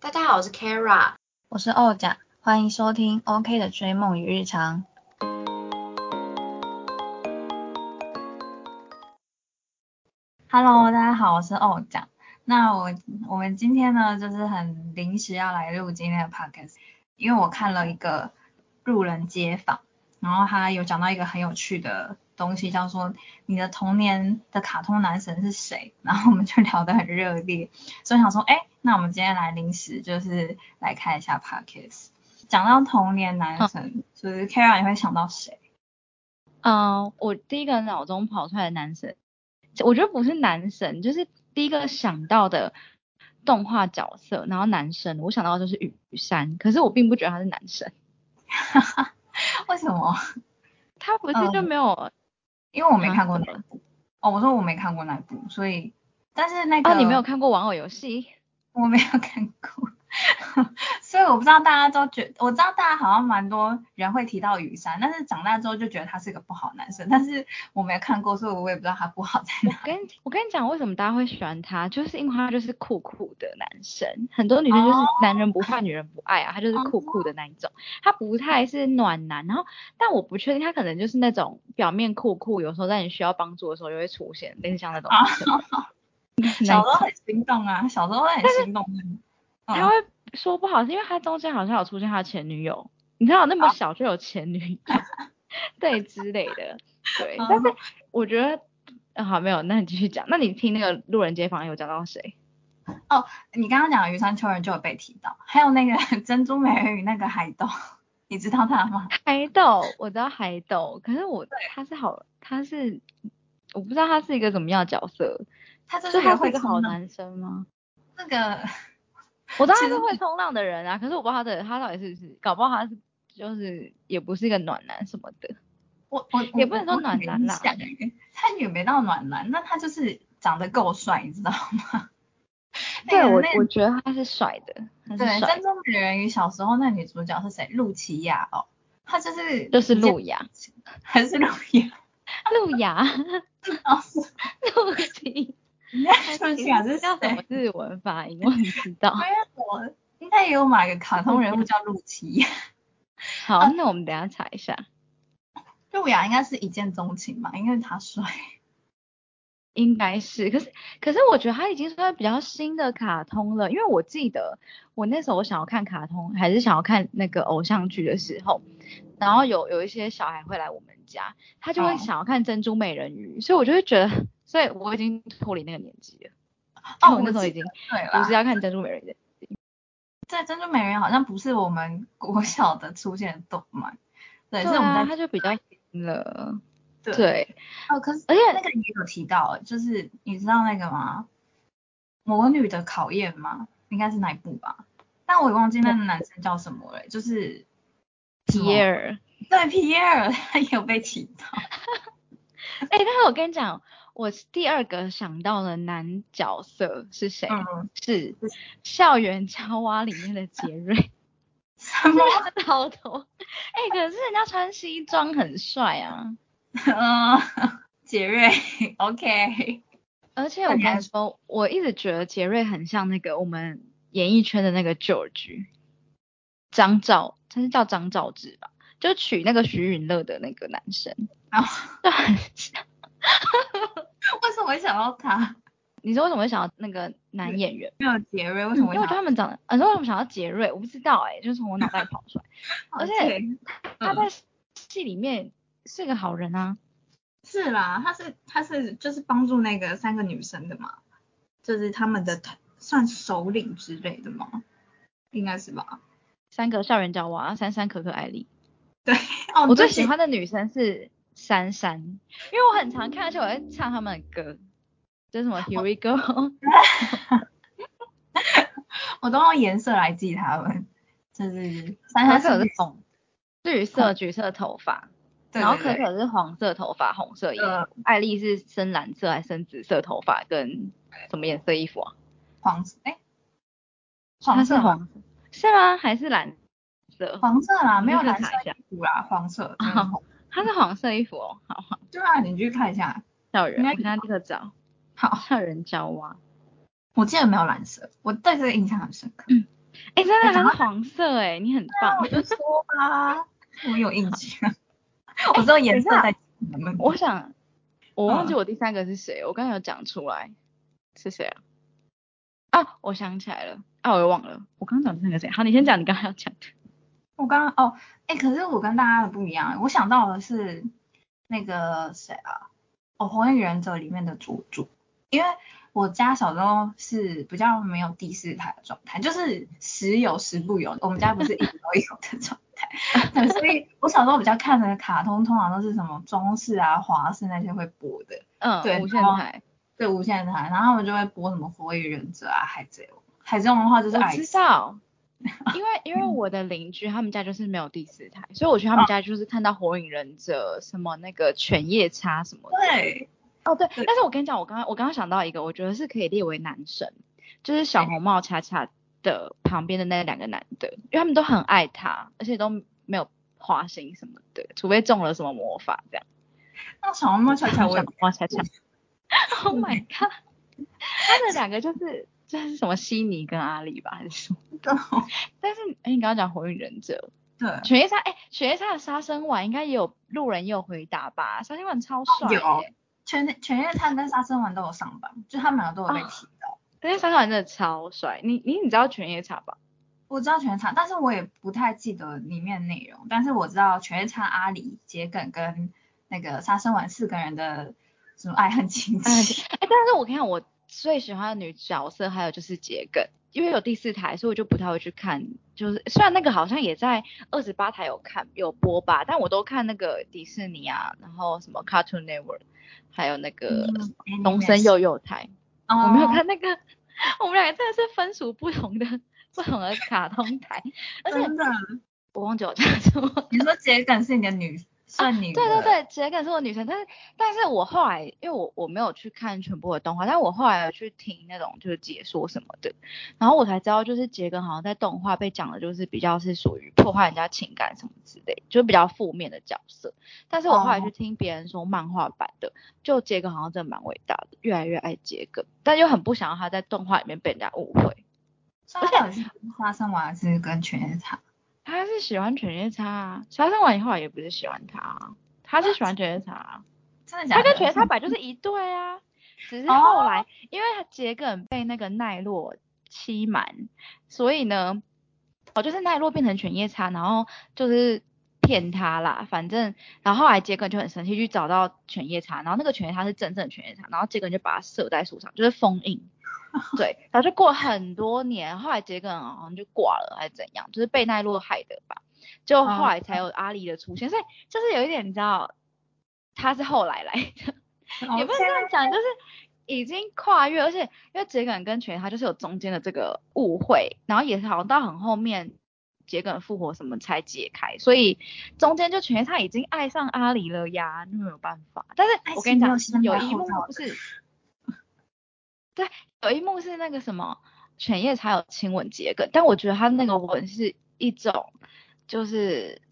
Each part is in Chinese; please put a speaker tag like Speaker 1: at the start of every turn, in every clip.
Speaker 1: 大家好，我是 Kara，
Speaker 2: 我是欧甲，欢迎收听 OK 的追梦与日常。Hello，大家好，我是欧甲。那我我们今天呢，就是很临时要来录今天的 podcast，因为我看了一个路人街访，然后他有讲到一个很有趣的东西，叫做你的童年的卡通男神是谁？然后我们就聊得很热烈，所以想说，哎，那我们今天来临时就是来看一下 podcast。讲到童年男神，就是 Kara，你会想到谁？
Speaker 3: 嗯，我第一个脑中跑出来的男神，我觉得不是男神，就是第一个想到的动画角色，然后男神，我想到的就是雨山，可是我并不觉得他是男神。
Speaker 2: 为什么？
Speaker 3: 他不是就没有？
Speaker 2: 因为我没看过那部。哦，我说我没看过那部，所以，但是那个，
Speaker 3: 哦，你没有看过玩偶游戏？
Speaker 2: 我没有看过。所以我不知道大家都觉，我知道大家好像蛮多人会提到雨山，但是长大之后就觉得他是个不好男生，但是我没有看过，所以我也不知道他不好在哪。
Speaker 3: 我跟我跟你讲，为什么大家会喜欢他，就是因为他就是酷酷的男生，很多女生就是男人不怕女人不爱啊，他就是酷酷的那一种，他不太是暖男，然后但我不确定他可能就是那种表面酷酷，有时候在你需要帮助的时候就会出现，类似像那种。
Speaker 2: 小时候很心动啊，小时候会很心动。
Speaker 3: 他会说不好，是因为他中间好像有出现他前女友，你知道那么小就有前女友，对之类的，对。但是我觉得，好没有，那你继续讲。那你听那个路人街坊有讲到谁？
Speaker 2: 哦，你刚刚讲的余山秋人就有被提到，还有那个珍珠美人鱼那个海斗，你知道他吗？
Speaker 3: 海斗，我知道海斗，可是我他是好，他是我不知道他是一个怎么样的角色，
Speaker 2: 他就是
Speaker 3: 他是一个好男生吗？
Speaker 2: 那个。
Speaker 3: 我当然是会冲浪的人啊，可是我不知道他的他到底是不是，搞不好他是就是也不是一个暖男什么的。
Speaker 2: 我我
Speaker 3: 也不能说暖男啦，
Speaker 2: 他也没到暖男，那他就是长得够帅，你知道吗？
Speaker 3: 对我我觉得他是帅的。
Speaker 2: 对，珍珠美人鱼小时候那女主角是谁？露琪亚哦，她就是
Speaker 3: 就是露雅，
Speaker 2: 还是露雅？
Speaker 3: 露雅，
Speaker 2: 哦是
Speaker 3: 露琪。
Speaker 2: 你在说起
Speaker 3: 是叫什么日文发音？我不知道。
Speaker 2: 我应该也有买个卡通人物叫露琪。
Speaker 3: 好，那我们等下查一下。
Speaker 2: 露雅应该是一见钟情吧，因为他帅。
Speaker 3: 应该是，可是可是我觉得他已经算比较新的卡通了，因为我记得我那时候我想要看卡通，还是想要看那个偶像剧的时候，然后有有一些小孩会来我们家，他就会想要看珍珠美人鱼，所以我就会觉得。所以我已经脱离那个年纪了。哦，我那时候已经不是要看珍珠美人鱼。
Speaker 2: 在珍珠美人好像不是我们国小的出现的动漫。对，
Speaker 3: 是
Speaker 2: 我们
Speaker 3: 它就比较新了。
Speaker 2: 对。哦，可是而且那个也有提到，就是你知道那个吗？魔女的考验吗？应该是哪一部吧。但我也忘记那个男生叫什么了，就是
Speaker 3: 皮耶尔。
Speaker 2: 对，皮耶尔他也有被提到。
Speaker 3: 哎，但是我跟你讲。我第二个想到的男角色是谁？是校园娇娃里面的杰瑞。
Speaker 2: 什么
Speaker 3: 老头？哎，可是人家穿西装很帅啊。
Speaker 2: 嗯，杰瑞，OK。
Speaker 3: 而且我跟你说，我一直觉得杰瑞很像那个我们演艺圈的那个 George，张兆，他是叫张兆志吧？就娶那个徐允乐的那个男生，就很像。
Speaker 2: 为什么会想到他？
Speaker 3: 你说为什么会想到那个男演员？
Speaker 2: 没有杰瑞，为什么？
Speaker 3: 因为我觉得他们长得，你说为什么想到杰瑞？我不知道哎，就是从我脑袋跑出来。而且他在戏里面是个好人啊。
Speaker 2: 是啦，他是他是就是帮助那个三个女生的嘛，就是他们的算首领之类的嘛？应该是吧。
Speaker 3: 三个校园娇娃，珊珊、可可、艾丽。
Speaker 2: 对，哦
Speaker 3: 我最喜欢的女生是。珊珊，因为我很常看，而且我在唱他们的歌，就什么 Here We Go，
Speaker 2: 我都用颜色来记他们，就是珊珊
Speaker 3: 色是红，绿色、橘色头发，然后可可是黄色头发、红色衣服，艾丽是深蓝色还是深紫色头发跟什么颜色衣服啊？
Speaker 2: 黄色，哎，黄色
Speaker 3: 黄色是吗？还是蓝色？
Speaker 2: 黄色啦，没有蓝色衣服啦，黄色。
Speaker 3: 它是黄色衣服哦，好好。
Speaker 2: 对啊，你去看一下。
Speaker 3: 校园，我看这个找。
Speaker 2: 好，
Speaker 3: 校园娇娃。
Speaker 2: 我记得没有蓝色，我对这个印象很深刻。
Speaker 3: 嗯，哎，真的，它是黄色哎，你很棒。
Speaker 2: 我就说吧，我有印象，我知道颜色在。
Speaker 3: 我想，我忘记我第三个是谁，我刚才有讲出来，是谁啊？啊，我想起来了，啊，我又忘了，我刚刚讲的那个谁？好，你先讲你刚刚要讲的。
Speaker 2: 我刚刚哦，哎，可是我跟大家的不一样，我想到的是那个谁啊？哦，《火影忍者》里面的佐助，因为我家小时候是比较没有第四台的状态，就是时有时不有，我们家不是一直都有的状态，所以我小时候比较看的卡通通常都是什么中式啊、华视那些会播的，
Speaker 3: 嗯，
Speaker 2: 对，
Speaker 3: 无线台。
Speaker 2: 对无线台，然后他们就会播什么《火影忍者》啊，《海贼王》。海贼王的话就是
Speaker 3: 我知道，因为因为我的邻居他们家就是没有第四台，所以我去他们家就是看到《火影忍者》什么那个犬夜叉什么。
Speaker 2: 对，
Speaker 3: 哦对，但是我跟你讲，我刚刚我刚刚想到一个，我觉得是可以列为男神，就是小红帽恰恰的旁边的那两个男的，因为他们都很爱他，而且都没有花心什么的，除非中了什么魔法这样。
Speaker 2: 那小红帽恰恰，小红
Speaker 3: 帽恰恰。Oh my god！他的两个就是这是什么悉尼跟阿里吧，还是什么？但是哎，你刚刚讲火影忍者，
Speaker 2: 对，
Speaker 3: 犬夜叉，哎，犬夜叉的杀生丸应该也有路人也有回答吧？杀生丸超帅，
Speaker 2: 有，犬犬夜叉跟杀生丸都有上榜，就他们两个都有被提到。
Speaker 3: 但是杀生丸真的超帅，你你你知道犬夜叉吧？
Speaker 2: 我知道犬夜叉，但是我也不太记得里面内容，但是我知道犬夜叉、阿里、桔梗跟那个杀生丸四个人的。什么爱恨情仇？哎，
Speaker 3: 但是我看我最喜欢的女角色还有就是桔梗，因为有第四台，所以我就不太会去看。就是虽然那个好像也在二十八台有看有播吧，但我都看那个迪士尼啊，然后什么 Cartoon Network，还有那个东森幼幼台。我没有看那个，我们两个真的是分属不同的不同的卡通台。
Speaker 2: 而且真的，
Speaker 3: 我忘记我叫什么。
Speaker 2: 你说桔梗是你的女？算你
Speaker 3: 对对对，桔梗是我女神，但是但是我后来因为我我没有去看全部的动画，但是我后来有去听那种就是解说什么的，然后我才知道就是桔梗好像在动画被讲的就是比较是属于破坏人家情感什么之类，就比较负面的角色。但是我后来去听别人说漫画版的，就桔梗好像真的蛮伟大的，越来越爱桔梗，但又很不想要他在动画里面被人家误会。
Speaker 2: 而且是发生完是跟全夜叉。
Speaker 3: 他是喜欢犬夜叉啊，杀生完以后也不是喜欢他，他是喜欢犬夜叉，啊
Speaker 2: 真的假的？他
Speaker 3: 跟犬夜叉本来就是一对啊，只是后来因为他桔梗被那个奈落欺瞒，所以呢，哦就是奈落变成犬夜叉，然后就是骗他啦，反正然后后来桔梗就很生气，去找到犬夜叉，然后那个犬夜叉是真正的犬夜叉，然后桔梗就把他射在树上，就是封印。对，然后就过很多年，后来桔梗好像就挂了还是怎样，就是被奈落害的吧，就后来才有阿离的出现，所以就是有一点你知道，他是后来来的，也不能这样讲，就是已经跨越，而且因为桔梗跟全他就是有中间的这个误会，然后也是好像到很后面桔梗复活什么才解开，所以中间就全他已经爱上阿离了呀，那没有办法。但是我跟你讲，有一幕不是。对，有一幕是那个什么犬夜叉有亲吻桔梗，但我觉得他那个吻是一种，就是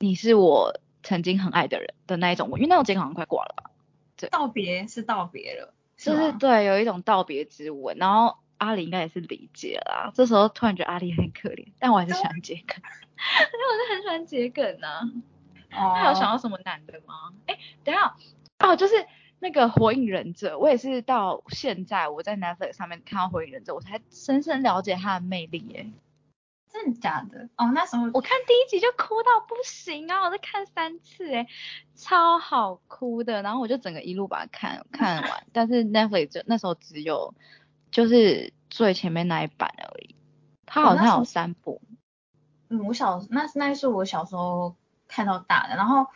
Speaker 3: 你是我曾经很爱的人的那一种吻，因为那种桔梗好像快挂了吧？
Speaker 2: 对，道别是道别了，
Speaker 3: 就是对，有一种道别之吻。然后阿里应该也是理解啦，这时候突然觉得阿里很可怜，但我还是喜欢桔梗，因为我是很喜欢桔梗啊。哦。他有想到什么男的吗？哎，等下，哦，就是。那个火影忍者，我也是到现在我在 Netflix 上面看到火影忍者，我才深深了解它的魅力耶。
Speaker 2: 真的假的？哦，那时候
Speaker 3: 我看第一集就哭到不行啊，我在看三次哎，超好哭的。然后我就整个一路把它看看完，但是 Netflix 那时候只有就是最前面那一版而已，它好像有三部。
Speaker 2: 嗯，我小那那是我小时候看到大的，然后。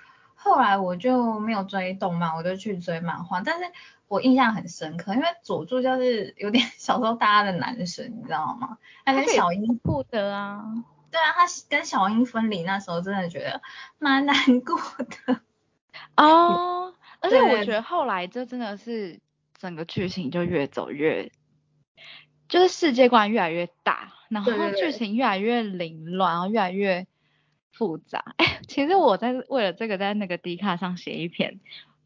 Speaker 2: 后来我就没有追动漫，我就去追漫画。但是我印象很深刻，因为佐助就是有点 小时候大家的男神，你知道吗？他跟小樱
Speaker 3: 不得啊。
Speaker 2: 对啊，他跟小樱分离那时候真的觉得蛮难过的。
Speaker 3: 哦，而且我觉得后来这真的是整个剧情就越走越，就是世界观越来越大，然后剧情越来越凌乱，然后越来越。复杂哎，其实我在为了这个在那个 D 卡上写一篇，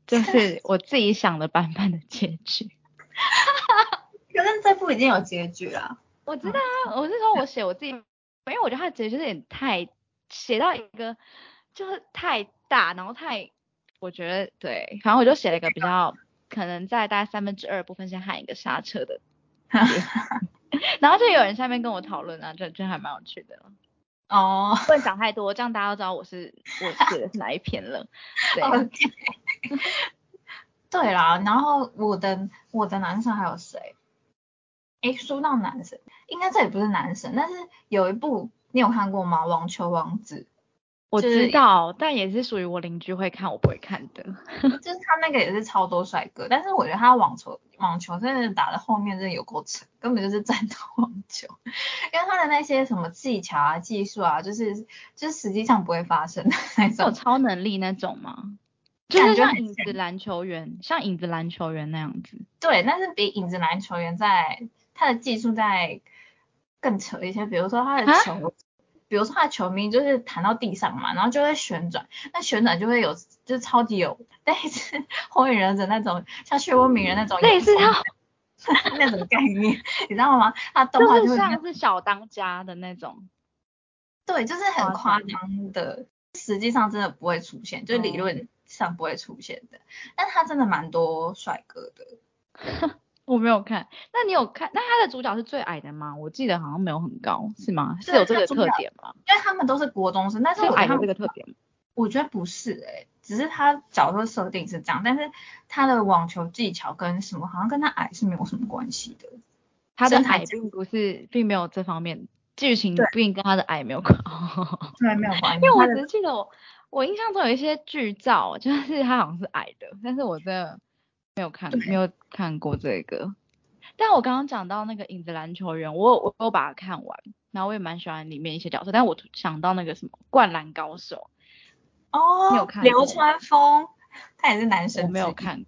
Speaker 3: 就是我自己想的版本的结局。
Speaker 2: 可是这部已经有结局了。
Speaker 3: 我知道啊，我是说我写我自己，因为我觉得他结局有点太写到一个就是太大，然后太我觉得对，反正我就写了一个比较可能在大概三分之二部分先喊一个刹车的，然后就有人下面跟我讨论啊，这这还蛮有趣的。
Speaker 2: 哦，
Speaker 3: 不能讲太多，这样大家都知道我是我写的是哪一篇了。对。
Speaker 2: 对啦，然后我的我的男神还有谁？诶，说到男神，应该这也不是男神，但是有一部你有看过吗？网球王子。
Speaker 3: 我
Speaker 2: 就是
Speaker 3: 知道，但也是属于我邻居会看，我不会看的。
Speaker 2: 就是他那个也是超多帅哥，但是我觉得他网球网球真的打的后面真的有够沉，根本就是战斗网球，因为他的那些什么技巧啊、技术啊，就是就是实际上不会发生的那
Speaker 3: 是有
Speaker 2: 种。
Speaker 3: 超能力那种吗？就是像影子篮球员，像影子篮球员那样子。
Speaker 2: 对，但是比影子篮球员在他的技术在更扯一些，比如说他的
Speaker 3: 啊
Speaker 2: 球，比如说他的球迷就是弹到地上嘛，然后就会旋转，那旋转就会有就是超级有类似 火影忍者那种像漩涡鸣人那种
Speaker 3: 类似他
Speaker 2: 那种概念，你知道吗？他动画
Speaker 3: 就像是小当家的那种。
Speaker 2: 对，就是很夸张的，实际上真的不会出现，就是理
Speaker 3: 哦
Speaker 2: 论上不会出现的。但他真的蛮多帅哥的，
Speaker 3: 我没有看，那你有看？那他的主角是最矮的吗？我记得好像没有很高，是吗？是有这个特点吗？
Speaker 2: 因为他们都是国中生，但是
Speaker 3: 矮这个特点吗？
Speaker 2: 我觉得不是诶、只是他角色设定是这样，但是他的网球技巧跟什么好像跟他矮是没有什么关系的。
Speaker 3: 他的矮并不是，并没有这方面，剧情
Speaker 2: 对
Speaker 3: 并跟他的矮没有关。
Speaker 2: 对，没有关系。
Speaker 3: 因为我只是记得我我印象中有一些剧照，就是他好像是矮的，但是我真的没有看
Speaker 2: 对
Speaker 3: 没有看过这个。但我刚刚讲到那个影子篮球员，我有我有把它看完，然后我也蛮喜欢里面一些角色，但我想到那个什么灌篮高手，
Speaker 2: 哦，
Speaker 3: 你有看
Speaker 2: 流川枫，他也是男神，
Speaker 3: 我没有，看，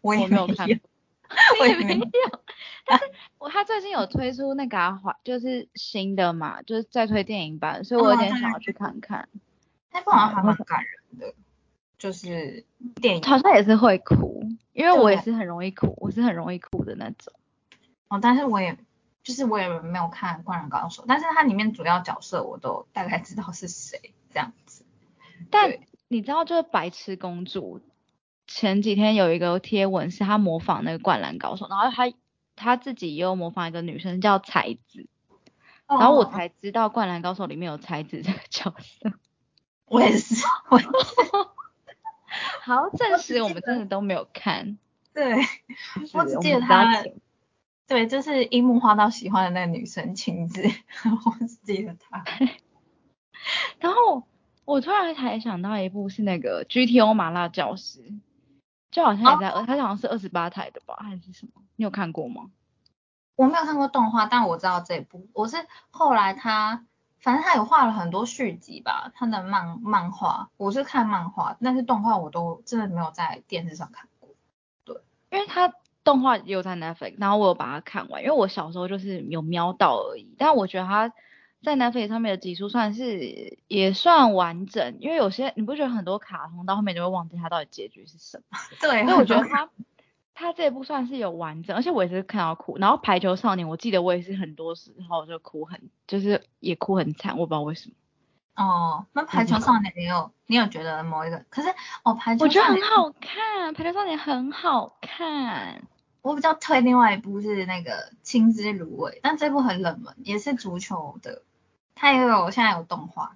Speaker 2: 我也
Speaker 3: 没有看，
Speaker 2: 我也没
Speaker 3: 没有。但是我他最近有推出那个啊华就是新的嘛，就是在推电影版，所以我有点想要去看看。
Speaker 2: 那部好像还蛮感人的，就是电影
Speaker 3: 好像也是会哭，因为我也是很容易哭，我是很容易哭的那种。
Speaker 2: 哦，但是我也就是我也没有看《灌篮高手》，但是它里面主要角色我都大概知道是谁这样子。
Speaker 3: 但你知道，就是白痴公主前几天有一个贴文，是她模仿那个灌篮高手，然后她她自己也有模仿一个女生叫才子，然后我
Speaker 2: 哦
Speaker 3: 才知道灌篮高手里面有才子这个角色。
Speaker 2: 我也是，我也是
Speaker 3: 好，证实我们真的都没有看。
Speaker 2: 对，我只记得她
Speaker 3: 前
Speaker 2: 对，就是樱木花道喜欢的那个女生晴子，我只记得她。
Speaker 3: 然后我突然才想到一部是那个 GTO 麻辣教师，就好像也在，
Speaker 2: 哦
Speaker 3: 它好像是二十八台的吧，还是什么？你有看过吗？
Speaker 2: 我没有看过动画，但我知道这部。我是后来他，反正他有画了很多续集吧，他的漫漫画，我是看漫画，但是动画我都真的没有在电视上看过。对。
Speaker 3: 因为他动画也有在 Netflix，然后我有把它看完，因为我小时候就是有瞄到而已，但我觉得他在 Netflix 上面的集数算是也算完整，因为有些你不觉得很多卡通到后面就会忘记它到底结局是什么，
Speaker 2: 对，
Speaker 3: 所以我觉得 它它这部算是有完整，而且我也是看到哭，然后排球少年我记得我也是很多时候就哭很，就是也哭很惨，我不知道为什么，
Speaker 2: 哦，那排球少年你有你有觉得某一个？可是哦，排球
Speaker 3: 我觉得很好看，排球少年很好看。
Speaker 2: 我比较推另外一部是那个《青之芦苇》，但这部很冷门，也是足球的，它也有现在有动画。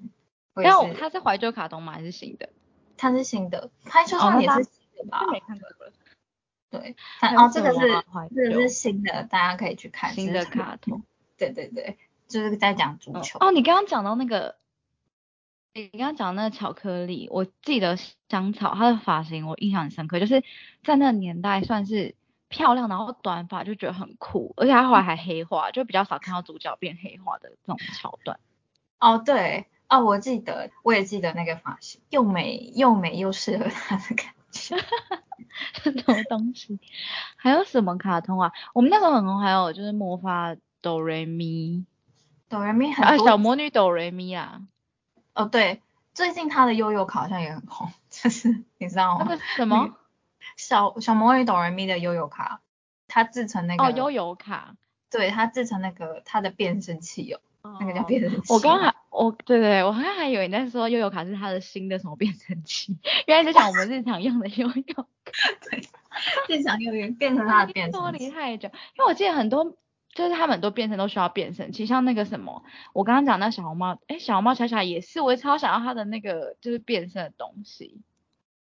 Speaker 2: 我也是，
Speaker 3: 它是怀旧卡通吗？还是新的？
Speaker 2: 它是新的，排球少年也是新的吧？
Speaker 3: 是没看过了。
Speaker 2: 对，哦，这个是这个是新的，大家可以去看
Speaker 3: 新的卡通。
Speaker 2: 对对对，就是在讲足球。
Speaker 3: 哦，你刚刚讲到那个，你刚刚讲那个巧克力，我记得香草它的发型我印象很深刻，就是在那个年代算是漂亮，然后短发就觉得很酷，而且它后来还黑化，就比较少看到主角变黑化的这种桥段。
Speaker 2: 哦，对，哦，我记得，我也记得那个发型，又美又美又适合他的感觉。
Speaker 3: 什么东西？还有什么卡通啊？我们那时候很红，还有就是魔法哆瑞咪
Speaker 2: 哆瑞咪
Speaker 3: 啊，小魔女哆瑞咪啊，
Speaker 2: 哦，对，最近他的悠悠卡好像也很红，就是 你知道吗？
Speaker 3: 那个什么？
Speaker 2: 小小魔女哆瑞咪的悠悠卡，他制成那个
Speaker 3: 哦，悠悠卡。
Speaker 2: 对他制成那个他的变声器哦，那个叫变声器。
Speaker 3: 我刚刚还我对对对，我好像还以为你在说悠悠卡是他的新的什么变声器，原来在讲我们日常用的悠悠卡。
Speaker 2: 对，日常用的变成他的变声
Speaker 3: 脱
Speaker 2: 器。
Speaker 3: 离太久，因为我记得很多就是他们很多变声都需要变声器，像那个什么，我刚刚讲那小红帽，哎，小红帽恰恰也是，我也超想要他的那个就是变声的东西。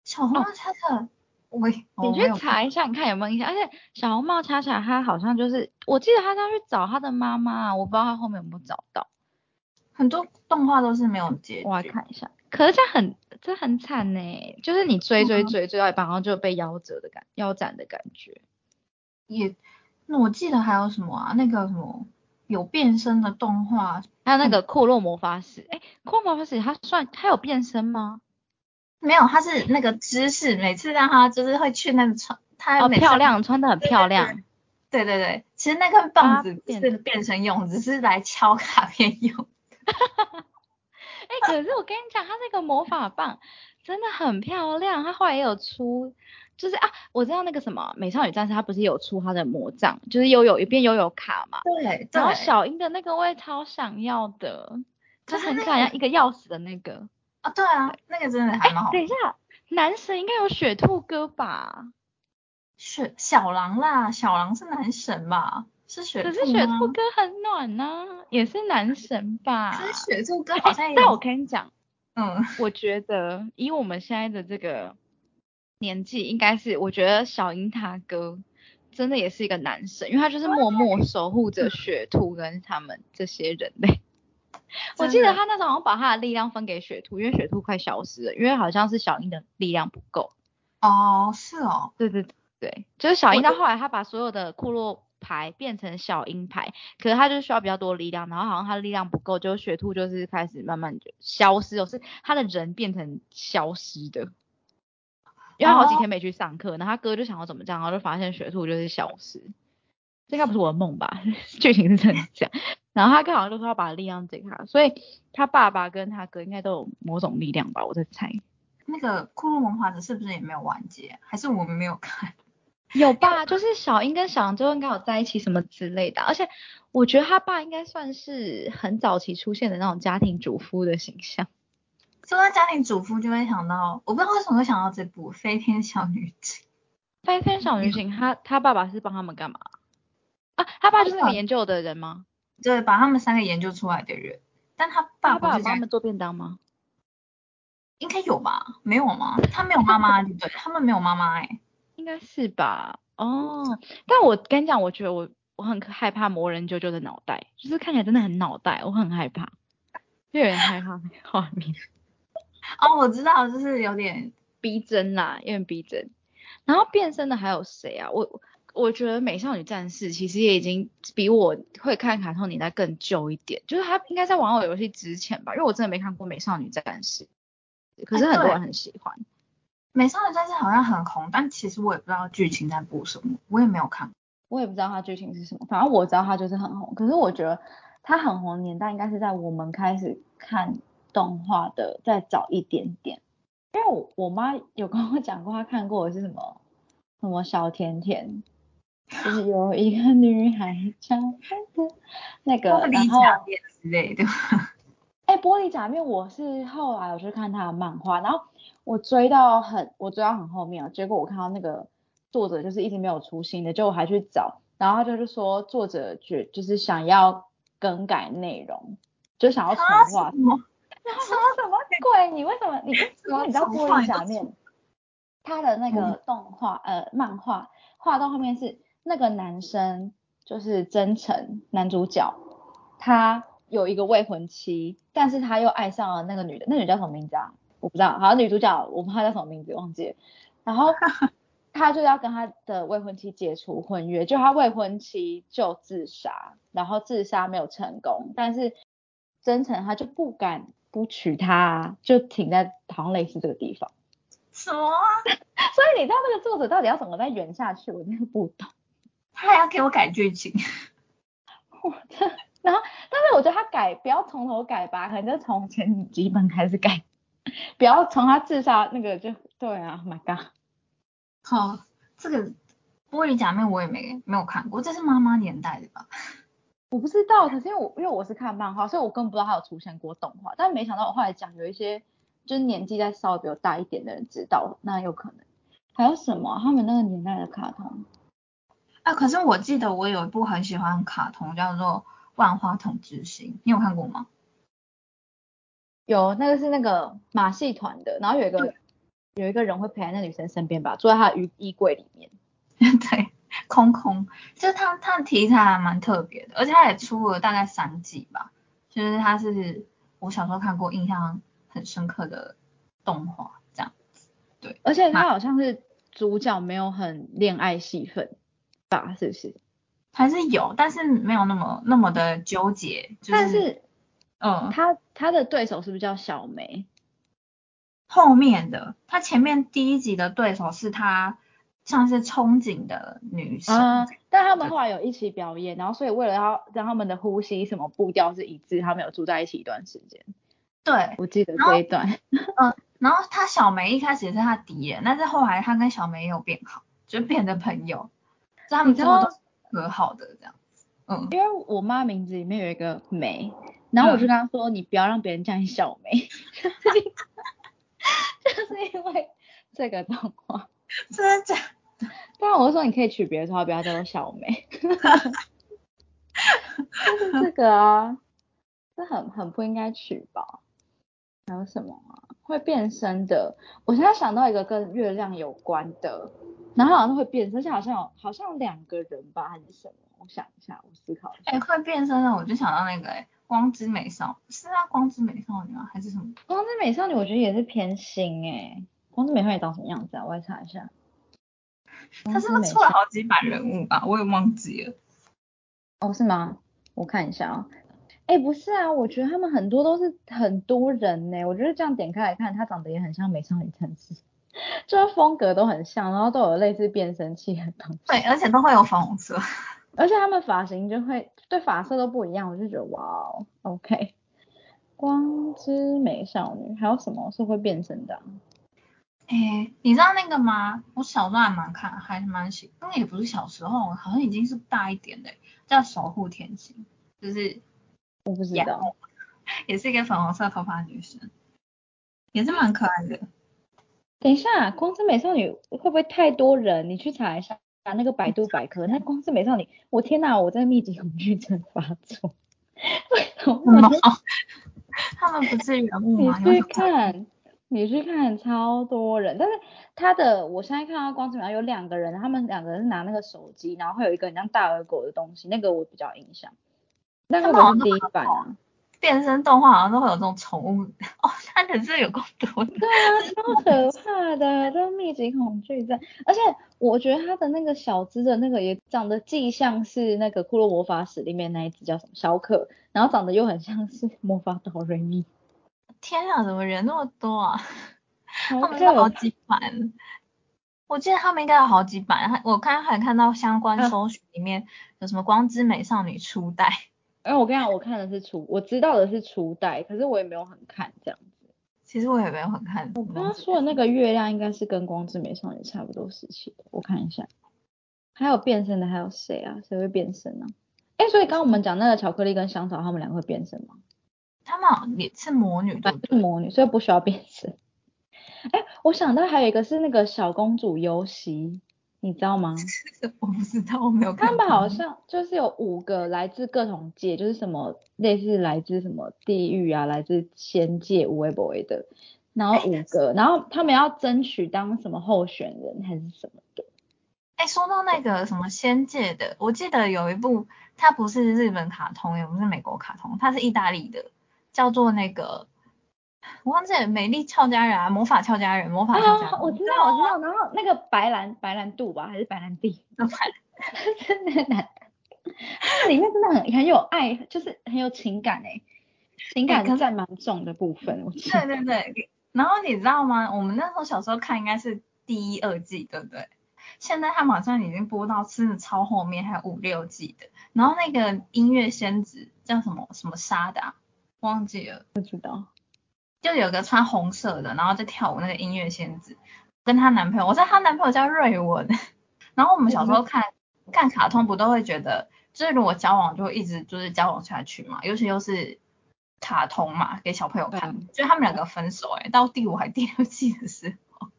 Speaker 2: 小红帽恰恰，我
Speaker 3: 你去查一下，你看有没有印象？而且小红帽恰恰他好像就是，我记得他要去找他的妈妈，我不知道他后面有没有找到。
Speaker 2: 很多动画都是没有结局。
Speaker 3: 我来看一下，可是这很这很惨呢，就是你追追追追到一半，然后就被夭折的感腰斩的感觉。
Speaker 2: 也，那我记得还有什么啊？那个什么有变身的动画，
Speaker 3: 还有那个库洛魔法使，哎，库洛魔法使他算他有变身吗？
Speaker 2: 没有，他是那个姿势，每次让他就是会去那个穿，他
Speaker 3: 哦漂亮，穿的很漂亮。
Speaker 2: 对对对，其实那个棒子是变身用，只是来敲卡片用。
Speaker 3: 哈哈哈！哎，可是我跟你讲，他那个魔法棒真的很漂亮，他后来也有出，就是啊，我知道那个什么美少女战士，他不是有出他的魔杖，就是悠悠一边悠悠卡嘛。
Speaker 2: 对。
Speaker 3: 然后小樱的那个我也超想要的，就是很可爱，一个钥匙的那个。
Speaker 2: 啊，对啊，那个真的还蛮好。
Speaker 3: 等一下，男神应该有雪兔哥吧？
Speaker 2: 雪小狼啦，小狼是男神吧？是雪兔
Speaker 3: 可是雪兔哥很暖呢，也是男神吧？
Speaker 2: 可是雪兔哥好像……
Speaker 3: 但我跟你讲，
Speaker 2: 嗯，
Speaker 3: 我觉得以我们现在的这个年纪，应该是我觉得小樱他哥真的也是一个男神，因为他就是默默守护着雪兔跟他们这些人类。我记得他那时候好像把他的力量分给雪兔，因为雪兔快消失了，因为好像是小樱的力量不够。
Speaker 2: 哦，是哦，
Speaker 3: 对对对，就是小樱到后来他把所有的库洛牌变成小鹰牌，可是他就需要比较多力量，然后好像他力量不够，就雪兔就是开始慢慢就消失，是他的人变成消失的，因为他好几天没去上课，然后他哥就想要怎么这样，然后就发现雪兔就是消失。这应该不是我的梦吧？剧情是这样讲。然后他刚好像就说要把力量给他，所以他爸爸跟他哥应该都有某种力量吧？我在猜。
Speaker 2: 那个库洛魔法使是不是也没有完结？还是我们没有看？
Speaker 3: 有吧？就是小英跟小杨最后应该有在一起什么之类的。而且我觉得他爸应该算是很早期出现的那种家庭主妇的形象。
Speaker 2: 说到家庭主妇，就会想到，我不知道为什么会想到这部《飞天小女警》。
Speaker 3: 飞天小女警，他他爸爸是帮他们干嘛？啊，他爸就是那个研究的人吗？
Speaker 2: 对，把他们三个研究出来的人。但他爸
Speaker 3: 爸帮他们做便当吗？
Speaker 2: 应该有吧？没有吗？他没有妈妈，对不对？他们没有妈妈哎。
Speaker 3: 应该是吧？哦，但我跟你讲，我觉得我我很害怕魔人啾啾的脑袋，就是看起来真的很脑袋，我很害怕，有点害怕那个画面。
Speaker 2: 哦，我知道，就是有点
Speaker 3: 逼真啦，有点逼真。然后变身的还有谁啊？我我觉得美少女战士其实也已经比我会看卡通年代更旧一点，就是它应该在玩偶游戏之前吧，因为我真的没看过美少女战士，可是很多人很喜欢。
Speaker 2: 美少女战士好像很红，但其实我也不知道剧情在播什么，我也没有看，
Speaker 3: 我也不知道它剧情是什么。反正我知道它就是很红，可是我觉得它很红的年代应该是在我们开始看动画的再早一点点。因为我我妈有跟我讲过，她看过的是什么什么小甜甜，就是有一个女孩叫那个，然后
Speaker 2: 之类的。
Speaker 3: 哎，玻璃假面我是后来我去看他的漫画，然后我追到很我追到很后面啊，结果我看到那个作者就是一直没有出新的，就我还去找，然后他就是说作者觉就是想要更改内容，就想要重画。什么什么 鬼？你为什么你你你知道玻璃假面他的那个动画呃漫画画到后面是那个男生就是真诚男主角他。有一个未婚妻，但是他又爱上了那个女的，那女叫什么名字啊？我不知道，好像女主角我不知道叫什么名字，忘记了。然后 他就要跟他的未婚妻解除婚约，就他未婚妻就自杀，然后自杀没有成功，但是真诚他就不敢不娶她，就停在好像类似这个地方。
Speaker 2: 什么？
Speaker 3: 所以你知道那个作者到底要怎么再圆下去？我真的不懂。
Speaker 2: 他还要给我改剧情。
Speaker 3: 我这。然后，但是我觉得他改不要从头改吧，可能就从前几本开始改，不要从他自杀那个就对啊，My God，
Speaker 2: 好，这个玻璃假面我也没没有看过，这是妈妈年代的吧？
Speaker 3: 我不知道，可是因为我因为我是看漫画，所以我根本不知道它有出现过动画。但没想到我后来讲有一些就是年纪再稍微比我大一点的人知道，那有可能。还有什么？他们那个年代的卡通？
Speaker 2: 啊，可是我记得我有一部很喜欢卡通，叫做《万花筒之星》，你有看过吗？
Speaker 3: 有，那个是那个马戏团的，然后有一个有一个人会陪在那女生身边吧，坐在她的衣衣柜里面。
Speaker 2: 对，空空，就是他他的题材还蛮特别的，而且他也出了大概三季吧，就是他是我小时候看过，印象很深刻的动画这样子。对，
Speaker 3: 而且他好像是主角没有很恋爱戏份吧，是不是？
Speaker 2: 还是有，但是没有那么那么的纠结。
Speaker 3: 但是，
Speaker 2: 嗯，
Speaker 3: 他他的对手是不是叫小梅？
Speaker 2: 后面的，他前面第一集的对手是他。像是憧憬的女生，
Speaker 3: 但他们后来有一起表演，然后所以为了要让他们的呼吸什么步调是一致，他们有住在一起一段时间。
Speaker 2: 对，
Speaker 3: 我记得这一段。
Speaker 2: 嗯，然后他小梅一开始也是他敌人，但是后来他跟小梅有变好，就变成朋友，就他们最后都和好的这样子。嗯，
Speaker 3: 因为我妈名字里面有一个梅，然后我就跟他说，你不要让别人叫你小梅，就是因为这个动画。
Speaker 2: 真的假？
Speaker 3: 对啊，我就说你可以取别的绰号，不要叫做小梅。就是这个啊，这很很不应该取吧？还有什么啊？会变身的，我现在想到一个跟月亮有关的，然后好像会变身，而且好像有好像两个人吧，还是什么？我想一下，我思考一下。
Speaker 2: 哎，会变身的，我就想到那个哎，光之美少，是啊，光之美少女啊，还是什么？
Speaker 3: 光之美少女，我觉得也是偏新哎。光之美少女长什么样子啊？我来查一下。
Speaker 2: 他是不是出了好几版人物吧？我也忘记了。
Speaker 3: 哦，是吗？我看一下啊。哎，不是啊，我觉得他们很多都是很多人呢。我觉得这样点开来看，他长得也很像美少女战士，就是风格都很像，然后都有类似变声器的东西。
Speaker 2: 对，而且都会有粉红色。
Speaker 3: 而且他们发型就会对发色都不一样，我就觉得哇哦，OK。光之美少女还有什么是会变身的？
Speaker 2: 哎，你知道那个吗？我小时候还蛮看，还蛮喜，那也不是小时候，好像已经是大一点的，叫守护甜心，就是
Speaker 3: 我不知道，
Speaker 2: 也是一个粉红色头发的女生，也是蛮可爱的。
Speaker 3: 等一下，光之美少女会不会太多人？你去查一下，查那个百度百科，那光之美少女，我天哪，我在密集恐惧症发作。为什么？
Speaker 2: 他们不是人物吗？
Speaker 3: 你去看。你去看超多人，但是他的我现在看到光之美有两个人，他们两个人是拿那个手机，然后会有一个像大耳狗的东西，那个我比较印象。那个是第一版啊。
Speaker 2: 变身动画好像都会有这种宠物哦，它可是有够多。
Speaker 3: 对啊，超可怕的，都密集恐惧症。而且我觉得它的那个小只的那个也长得既像是那个骷髅魔法使里面那一只叫什么小可，然后长得又很像是魔法哆瑞咪。
Speaker 2: 天啊，怎么人那么多啊？他们有好几版，我记得他们应该有好几版。我看还看到相关搜寻里面有什么光之美少女初代。
Speaker 3: 哎，我跟你讲，我看的是初，我知道的是初代，可是我也没有很看这样子。
Speaker 2: 其实我也没有很看。
Speaker 3: 我刚刚说的那个月亮应该是跟光之美少女差不多时期的，我看一下。还有变身的还有谁啊？谁会变身呢？哎，所以刚刚我们讲那个巧克力跟香草，他们两个会变身吗？
Speaker 2: 他们也是魔女，对，
Speaker 3: 是魔女，所以不需要变身。哎，我想到还有一个是那个小公主游戏，你知道吗？
Speaker 2: 我不知道，我没有看。
Speaker 3: 他们好像就是有五个来自各种界，就是什么类似来自什么地狱啊，来自仙界无为不为的，然后五个，然后他们要争取当什么候选人还是什么的。
Speaker 2: 哎，说到那个什么仙界的，我记得有一部，它不是日本卡通，也不是美国卡通，它是意大利的。叫做那个，我忘记了，美丽俏佳人啊，魔法俏佳人，魔法俏佳人。
Speaker 3: 我知道，我知道。然后那个白兰白兰度吧，还是白兰地？
Speaker 2: 白
Speaker 3: 真的男，他里面真的很很有爱，就是很有情感哎，情感占蛮重的部分。
Speaker 2: 对对对。然后你知道吗？我们那时候小时候看应该是第一、二季，对不对？现在他马上已经播到真的超后面，还有五六季的。然后那个音乐仙子叫什么什么沙的。忘记了，
Speaker 3: 不知道，
Speaker 2: 就有个穿红色的，然后在跳舞那个音乐仙子，跟她男朋友，我知道她男朋友叫瑞文，然后我们小时候看看卡通，不都会觉得，就是如果交往就会一直就是交往下去嘛，尤其又是卡通嘛，给小朋友看，就他们两个分手，哎，到第五还第六季的时候，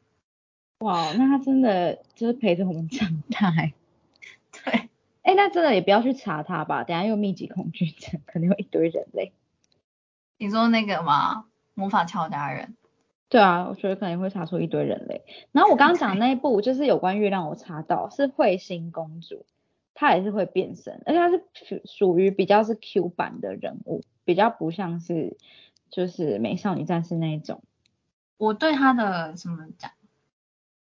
Speaker 3: 哇，那他真的就是陪着我们长大，哎，
Speaker 2: 对，
Speaker 3: 哎，那真的也不要去查他吧，等下又密集恐惧症，可能有一堆人类。
Speaker 2: 你说那个吗？魔法俏佳人？
Speaker 3: 对啊，我觉得可能会查出一堆人类。然后我刚刚讲那一部就是有关月亮，我查到是彗星公主，她也是会变身，而且她是属属于比较是 Q 版的人物，比较不像是就是美少女战士那一种。
Speaker 2: 我对她的什么讲，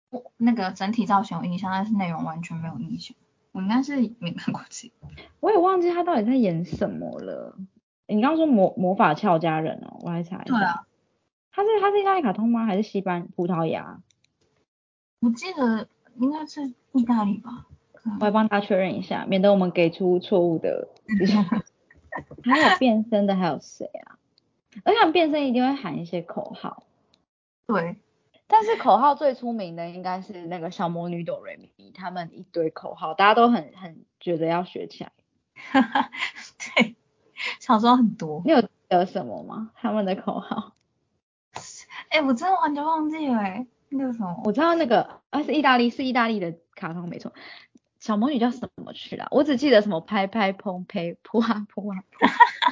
Speaker 2: 我那个整体造型有印象，但是内容完全没有印象。我应该是没看过这，
Speaker 3: 我也忘记她到底在演什么了。你刚刚说魔魔法俏佳人哦，我来查一下。
Speaker 2: 对啊。
Speaker 3: 它是它是意大利卡通吗？还是西班葡萄牙？
Speaker 2: 我记得应该是意大利吧。
Speaker 3: 我来帮他确认一下，免得我们给出错误的。还有变身的还有谁啊？而且变身一定会喊一些口号。
Speaker 2: 对。
Speaker 3: 但是口号最出名的应该是那个小魔女哆瑞咪，他们一堆口号，大家都很很觉得要学起来。
Speaker 2: 对，小时候很多。
Speaker 3: 你有记得什么吗？他们的口号？
Speaker 2: 哎，我真的完全忘记了哎，那个什么，
Speaker 3: 我知道那个，啊是意大利，是意大利的卡通没错。小魔女叫什么去了？我只记得什么拍拍砰呸扑啊扑啊扑。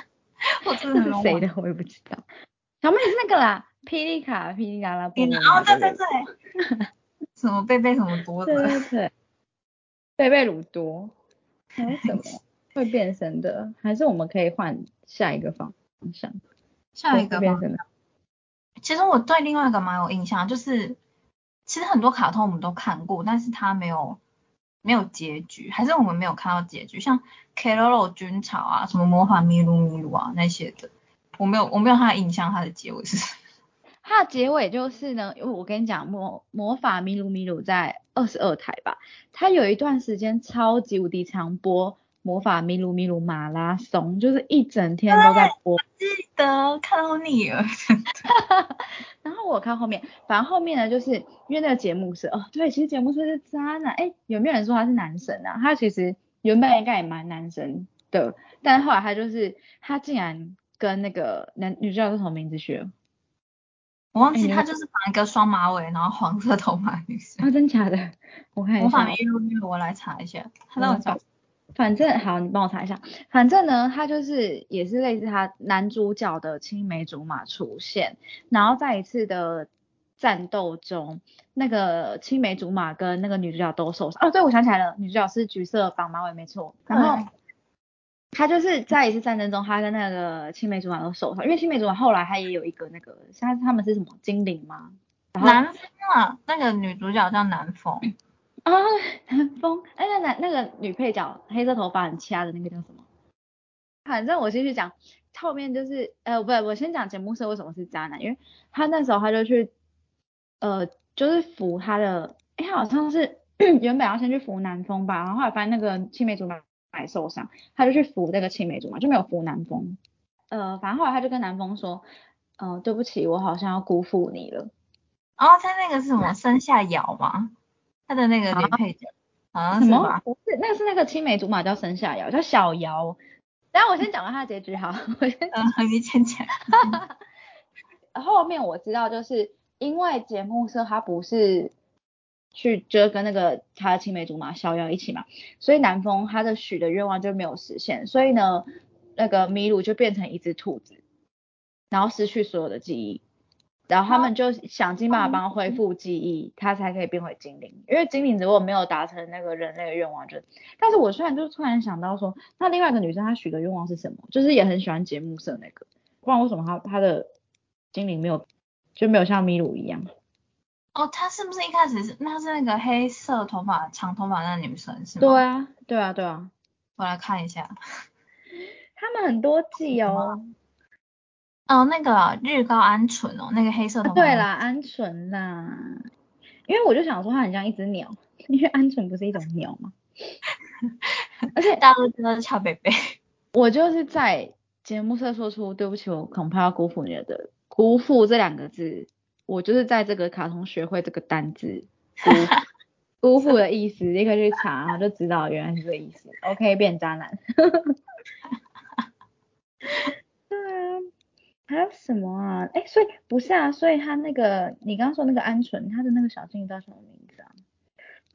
Speaker 2: 我真的
Speaker 3: 是谁的我也不知道。小魔女是那个啦，霹雳卡霹雳卡拉波。
Speaker 2: 哦对对对。什么贝贝什么多的？
Speaker 3: 对对对。贝贝鲁多。还有什么会变身的？还是我们可以换下一个方向？
Speaker 2: 下一个变身的。其实我对另外一个蛮有印象，就是其实很多卡通我们都看过，但是它没有没有结局，还是我们没有看到结局。像 Keroro 军草啊，什么魔法咪噜咪噜啊那些的，我没有我没有它的印象，它的结尾是什么？
Speaker 3: 它的结尾就是呢，因为我跟你讲魔魔法咪噜咪噜在二十二台吧，它有一段时间超级无敌长播。魔法咪噜咪噜马拉松就是一整天都在播，
Speaker 2: 记得看到你了。
Speaker 3: 然后我看后面，反正后面呢，就是因为那个节目是哦，对，其实节目是是渣男，哎，有没有人说他是男神啊？他其实原本应该也蛮男神的，但是后来他就是他竟然跟那个男女主角叫什么名字学？
Speaker 2: 我忘记他就是绑一个双马尾，然后黄色头发女生。
Speaker 3: 啊，真假的？我看一下。
Speaker 2: 魔法咪噜咪噜，我来查一下，他让我找。
Speaker 3: 反正好，你帮我查一下。反正呢，他就是也是类似他男主角的青梅竹马出现，然后在一次的战斗中，那个青梅竹马跟那个女主角都受伤。哦，对，我想起来了，女主角是橘色绑马尾，没错。然后他就是在一次战争中，他跟那个青梅竹马都受伤，因为青梅竹马后来他也有一个那个，现在他们是什么精灵吗？
Speaker 2: 南风啊，那个女主角叫南风。
Speaker 3: 啊，南风，哎，那男那个女配角，黑色头发很掐的那个叫什么？反正我继续讲，后面就是，呃，不，我先讲节目社为什么是渣男，因为他那时候他就去，呃，就是扶他的，哎，好像是 原本要先去扶南风吧，然后后来发现那个青梅竹马还受伤，他就去扶那个青梅竹马，就没有扶南风。呃，反正后来他就跟南风说，呃，对不起，我好像要辜负你了。
Speaker 2: 哦，他那个是什么？生下瑶吗？他的那个女配角，啊
Speaker 3: 什么？不是，那个是那个青梅竹马叫生下瑶，叫小瑶。等下我先讲完他的结局哈，我先
Speaker 2: 嗯，你先讲。
Speaker 3: 后面我知道，就是因为节目社他不是去就跟那个他的青梅竹马逍遥一起嘛，所以南风他的许的愿望就没有实现，所以呢，那个麋鹿就变成一只兔子，然后失去所有的记忆。然后他们就想尽办法帮他恢复记忆，他才可以变回精灵。因为精灵如果没有达成那个人类的愿望，就……但是我突然就突然想到说，那另外一个女生她许的愿望是什么？就是也很喜欢节目色那个，不然为什么她她的精灵没有就没有像米鲁一样？
Speaker 2: 哦，她是不是一开始是那是那个黑色头发长头发那女生是
Speaker 3: 吗？对啊，对啊，对啊，
Speaker 2: 我来看一下，
Speaker 3: 他们很多季哦。
Speaker 2: 哦，那个日高鹌鹑哦，那个黑色的。
Speaker 3: 对啦，鹌鹑啦，因为我就想说它很像一只鸟，因为鹌鹑不是一种鸟吗？
Speaker 2: 而且 大家都知道是俏贝贝。
Speaker 3: 我就是在节目上说出对不起，我恐怕要辜负你的辜负这两个字，我就是在这个卡通学会这个单字辜 辜负的意思，立刻去查，然后就知道原来是这个意思。OK，变渣男。还有什么啊？哎，所以不是啊，所以他那个你刚刚说那个鹌鹑，他的那个小金鱼叫什么名字啊？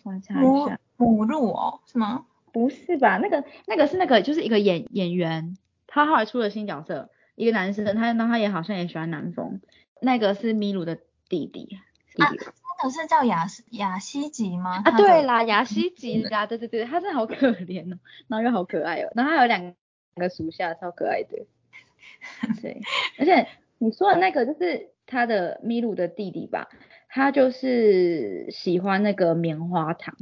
Speaker 3: 我查一下。
Speaker 2: 母鹿哦，是吗？
Speaker 3: 不是吧？那个那个是那个就是一个演演员，他后来出了新角色，一个男生，他那他也好像也喜欢南风。那个是米鲁的弟弟。
Speaker 2: 啊，那个是叫雅雅西吉吗？
Speaker 3: 啊，对啦，雅西吉啊，对对对，他真的好可怜哦，然后又好可爱哦，然后还有两个属下，超可爱的。对，而且你说的那个就是他的米鲁的弟弟吧？他就是喜欢那个棉花糖。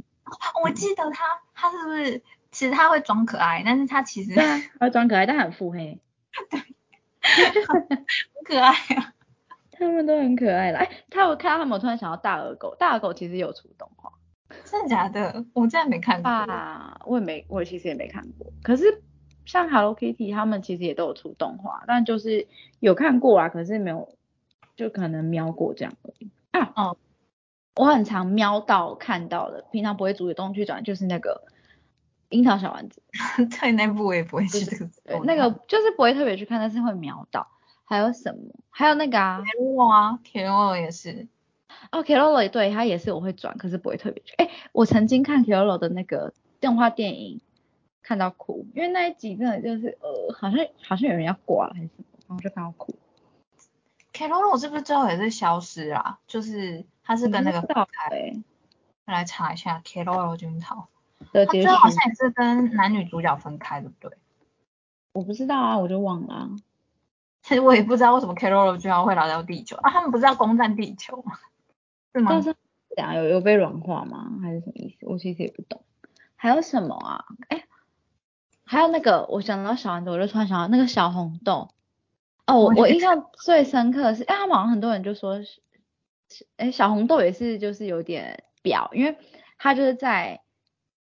Speaker 2: 我记得他，他是不是其实他会装可爱，但是他其实
Speaker 3: 对啊，他装可爱，但很腹黑。
Speaker 2: 对，很可爱啊。
Speaker 3: 他们都很可爱啦。哎，他有看到他们，我突然想到大耳狗，大耳狗其实有出动画。
Speaker 2: 真的假的？我真的没看过。
Speaker 3: 啊，我也没，我其实也没看过。可是像 Hello Kitty 他们其实也都有出动画，但就是有看过啊，可是没有，就可能瞄过这样而已。啊，哦，我很常瞄到看到的，平常不会主动去转，就是那个樱桃小丸子。
Speaker 2: 对，那部我也不会去这个。
Speaker 3: 那个就是不会特别去看，但是会瞄到。还有什么？还有那个啊
Speaker 2: ，Kero 啊，Kero 也是。
Speaker 3: 哦，Kero 对，他也是我会转，可是不会特别去。哎，我曾经看 Kero 的那个动画电影，看到哭，因为那一集真的就是呃，好像好像有人要挂了还是什么，然后就看到哭。
Speaker 2: Kero 是不是最后也是消失啊？就是他是跟那个
Speaker 3: 分开。
Speaker 2: 来查一下 Kero 君桃
Speaker 3: 的结局，
Speaker 2: 好像也是跟男女主角分开，对不对？
Speaker 3: 我不知道啊，我就忘了。
Speaker 2: 其实我也不知道为什么居然会来到地球啊？他们不是要攻占地球吗？是吗？
Speaker 3: 是怎样有有被软化吗？还是什么意思？我其实也不懂。还有什么啊？哎，还有那个，我想到小丸子，我就突然想到那个小红豆。哦，我我印象最深刻的是，哎，他们好像很多人就说，哎，小红豆也是就是有点表，因为他就是在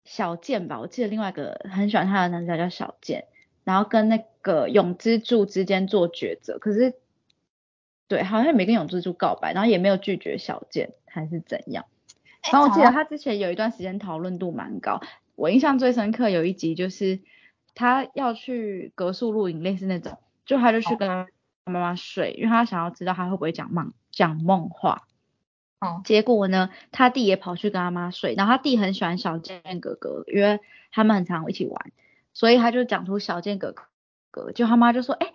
Speaker 3: 小健吧，我记得另外一个很喜欢他的男主角叫小健。然后跟那个永之助之间做抉择，可是对，好像也没跟永之助告白，然后也没有拒绝小健，还是怎样？然后我记得他之前有一段时间讨论度蛮高，我印象最深刻有一集就是他要去格数露营，类似那种，就他就去跟他妈妈睡，因为他想要知道他会不会讲梦讲梦话。
Speaker 2: 哦。
Speaker 3: 结果呢，他弟也跑去跟他妈睡，然后他弟很喜欢小健哥哥，因为他们很常一起玩。所以他就讲出小健哥哥，就他妈就说，哎，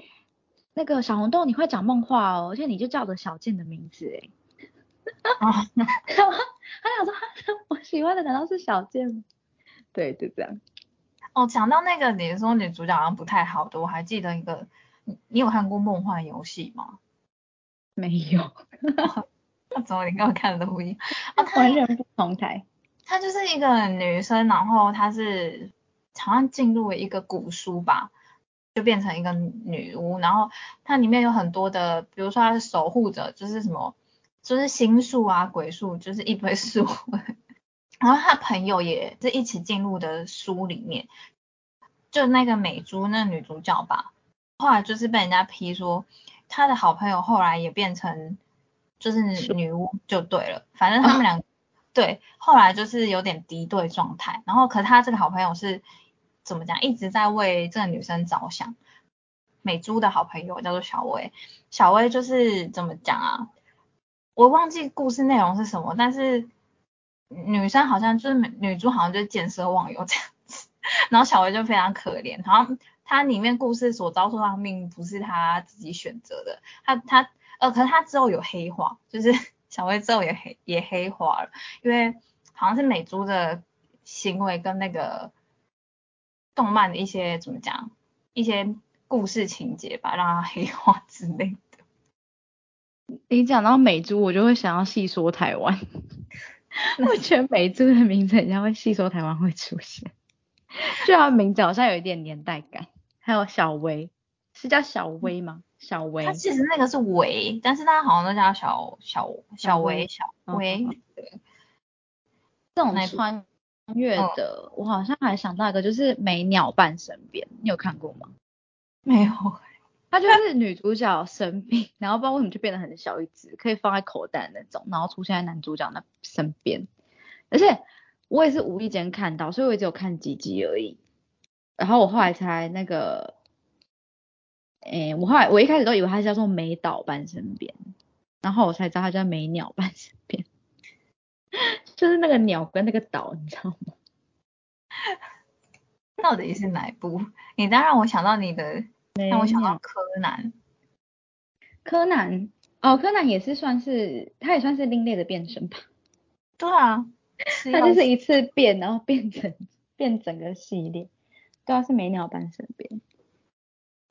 Speaker 3: 那个小红豆你会讲梦话哦，而且你就叫着小健的名字，哎，啊，他想说，我喜欢的难道是小健吗？对，就这样。
Speaker 2: 哦，讲到那个你说女主角好像不太好的，我还记得一个，你你有看过梦幻游戏吗？
Speaker 3: 没有。
Speaker 2: 那怎么你跟我看的都不一样？
Speaker 3: 完全不同台。
Speaker 2: 她就是一个女生，然后她是。好像进入了一个古书吧，就变成一个女巫，然后它里面有很多的，比如说它是守护者，就是什么，就是星术啊、鬼术，就是一堆 术。然后他朋友也是一起进入的书里面，就那个美珠那女主角吧，后来就是被人家批说，他的好朋友后来也变成就是女巫就对了，反正他们两对后来就是有点敌对状态，然后可他这个好朋友是。怎么讲？一直在为这个女生着想。美珠的好朋友叫做小薇，小薇就是怎么讲啊？我忘记故事内容是什么，但是女生好像就是美女主好像就是见色忘友这样子，然后小薇就非常可怜。好像她里面故事所遭受到的命不是她自己选择的，她她呃，可是她之后有黑化，就是 小薇之后也黑也黑化了，因为好像是美珠的行为跟那个。动漫的一些怎么讲，一些故事情节吧，让她黑化之类的。
Speaker 3: 你讲到美珠，我就会想要细说台湾。我觉得美珠的名字，人家会细说台湾会出现，就它名字好像有一点年代感。还有小薇，是叫小薇吗？小薇。
Speaker 2: 他其实那个是薇，但是大家好像都叫小小小薇小薇。对。
Speaker 3: 这种穿。越的，我好像还想到一个，就是美鸟伴身边，你有看过吗？
Speaker 2: 没有，
Speaker 3: 它就是女主角生病，然后不知道为什么就变得很小一只，可以放在口袋那种，然后出现在男主角那身边。而且我也是无意间看到，所以我只有看几集而已。然后我后来才那个，诶，我后来我一开始都以为它叫做美岛半身边，然后我才知道它叫美鸟半身边，就是那个鸟跟那个岛，你知道吗？
Speaker 2: 到底是哪一部？你当让我想到你的，让我想到柯南。
Speaker 3: 柯南哦，柯南也是算是，它也算是另类的变身吧。
Speaker 2: 对啊，
Speaker 3: 它就是一次变，然后变成变整个系列。对啊，是美鸟般身边。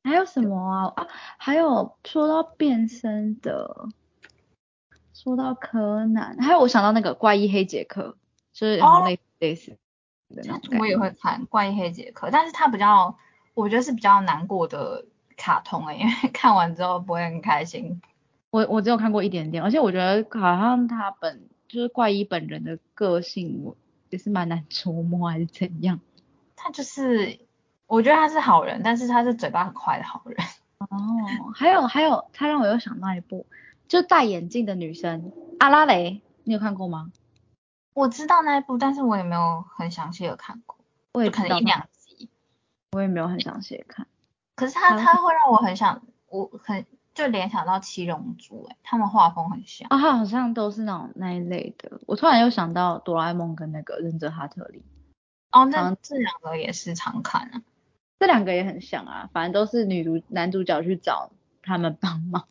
Speaker 3: 还有什么啊？啊，还有说到变身的，说到柯南，还有我想到那个怪异黑杰克，就是类类似
Speaker 2: 的那种。我也会看怪异黑杰克，但是他比较，我觉得是比较难过的卡通诶，因为 看完之后不会很开心。
Speaker 3: 我我只有看过一点点，而且我觉得好像他本就是怪异本人的个性，我也是蛮难琢磨还是怎样。
Speaker 2: 他就是，我觉得他是好人，但是他是嘴巴很快的好人。
Speaker 3: 哦，还有还有，他让我又想到一部，就戴眼镜的女生阿拉蕾，你有看过吗？
Speaker 2: 我知道那一部，但是我也没有很详细的看过，
Speaker 3: 我也
Speaker 2: 可能一两集，
Speaker 3: 我也没有很想细看。
Speaker 2: 可是他他会让我很想，我很就联想到七龙珠，哎，他们画风很像。
Speaker 3: 啊，他好像都是那种那一类的。我突然又想到哆啦 A 梦跟那个忍者哈特利。
Speaker 2: 哦，那这两个也是常看啊，
Speaker 3: 这两个也很像啊，反正都是女主男主角去找他们帮忙。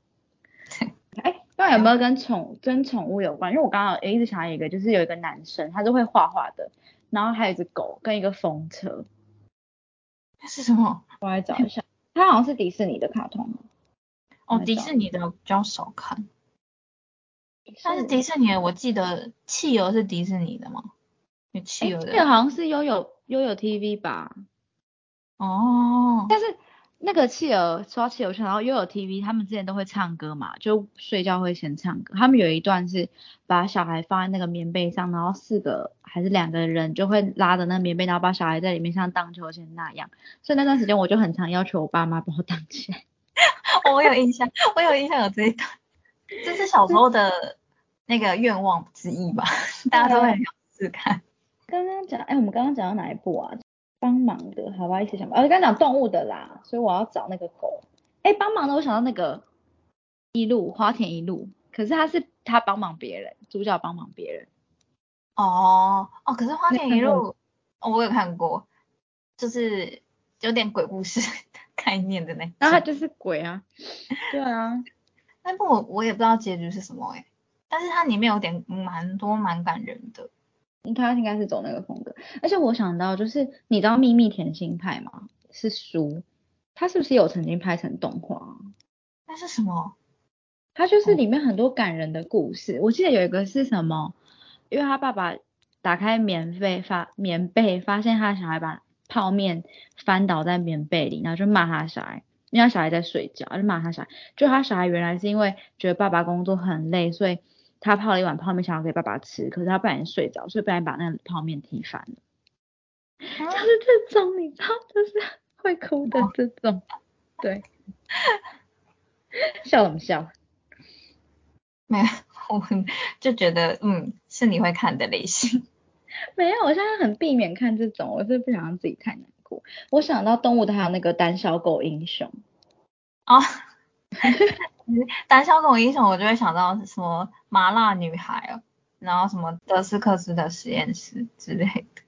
Speaker 3: 哎，不知道有没有跟宠跟宠物有关？因为我刚刚也一直想到一个，就是有一个男生，他是会画画的，然后还有一只狗跟一个风车。
Speaker 2: 那是什么？
Speaker 3: 我来找一下，它好像是迪士尼的卡通。
Speaker 2: 哦，迪士尼的比较少看，但是迪士尼的我记得汽油是迪士尼的吗？有企鹅的，这
Speaker 3: 好像是悠悠悠悠 TV 吧。
Speaker 2: 哦。
Speaker 3: 但是那个企鹅刷企鹅圈，然后又有 TV 他们之前都会唱歌嘛，就睡觉会先唱歌。他们有一段是把小孩放在那个棉被上，然后四个还是两个人就会拉着那棉被，然后把小孩在里面像荡秋千那样。所以那段时间我就很常要求我爸妈帮我荡起来。
Speaker 2: 我有印象，我有印象有这一段，这是小时候的那个愿望之一吧，大家都会想试看。
Speaker 3: 刚刚讲，哎，我们刚刚讲到哪一部啊？帮忙的，好吧，一起想。哦，刚刚讲动物的啦，所以我要找那个狗。哎，帮忙的，我想到那个一路花田一路，可是他是他帮忙别人，主角帮忙别人。
Speaker 2: 哦哦，可是花田一路，哦，我有看过，就是有点鬼故事 概念的那。
Speaker 3: 那他就是鬼啊。对啊。
Speaker 2: 那部我我也不知道结局是什么哎，但是它里面有点蛮多蛮感人的。
Speaker 3: 他应该是走那个风格，而且我想到就是你知道《秘密甜心派》吗？是书，他是不是有曾经拍成动画？
Speaker 2: 那是什么？
Speaker 3: 他就是里面很多感人的故事。我记得有一个是什么？因为他爸爸打开棉被发棉被，发现他小孩把泡面翻倒在棉被里，然后就骂他小孩，因为他小孩在睡觉，就骂他小孩。就他小孩原来是因为觉得爸爸工作很累，所以。他泡了一碗泡面，想要给爸爸吃，可是他不小心睡着，所以不小心把那个泡面踢翻了。就是这种，你知道，就是会哭的这种。对。笑什么笑？
Speaker 2: 没有，我就觉得，嗯，是你会看的类型。
Speaker 3: 没有，我现在很避免看这种，我是不想让自己太难过。我想到动物的还有那个胆小狗英雄。
Speaker 2: 哦。胆小狗英雄，我就会想到什么麻辣女孩哦，然后什么德斯克斯的实验室之类的。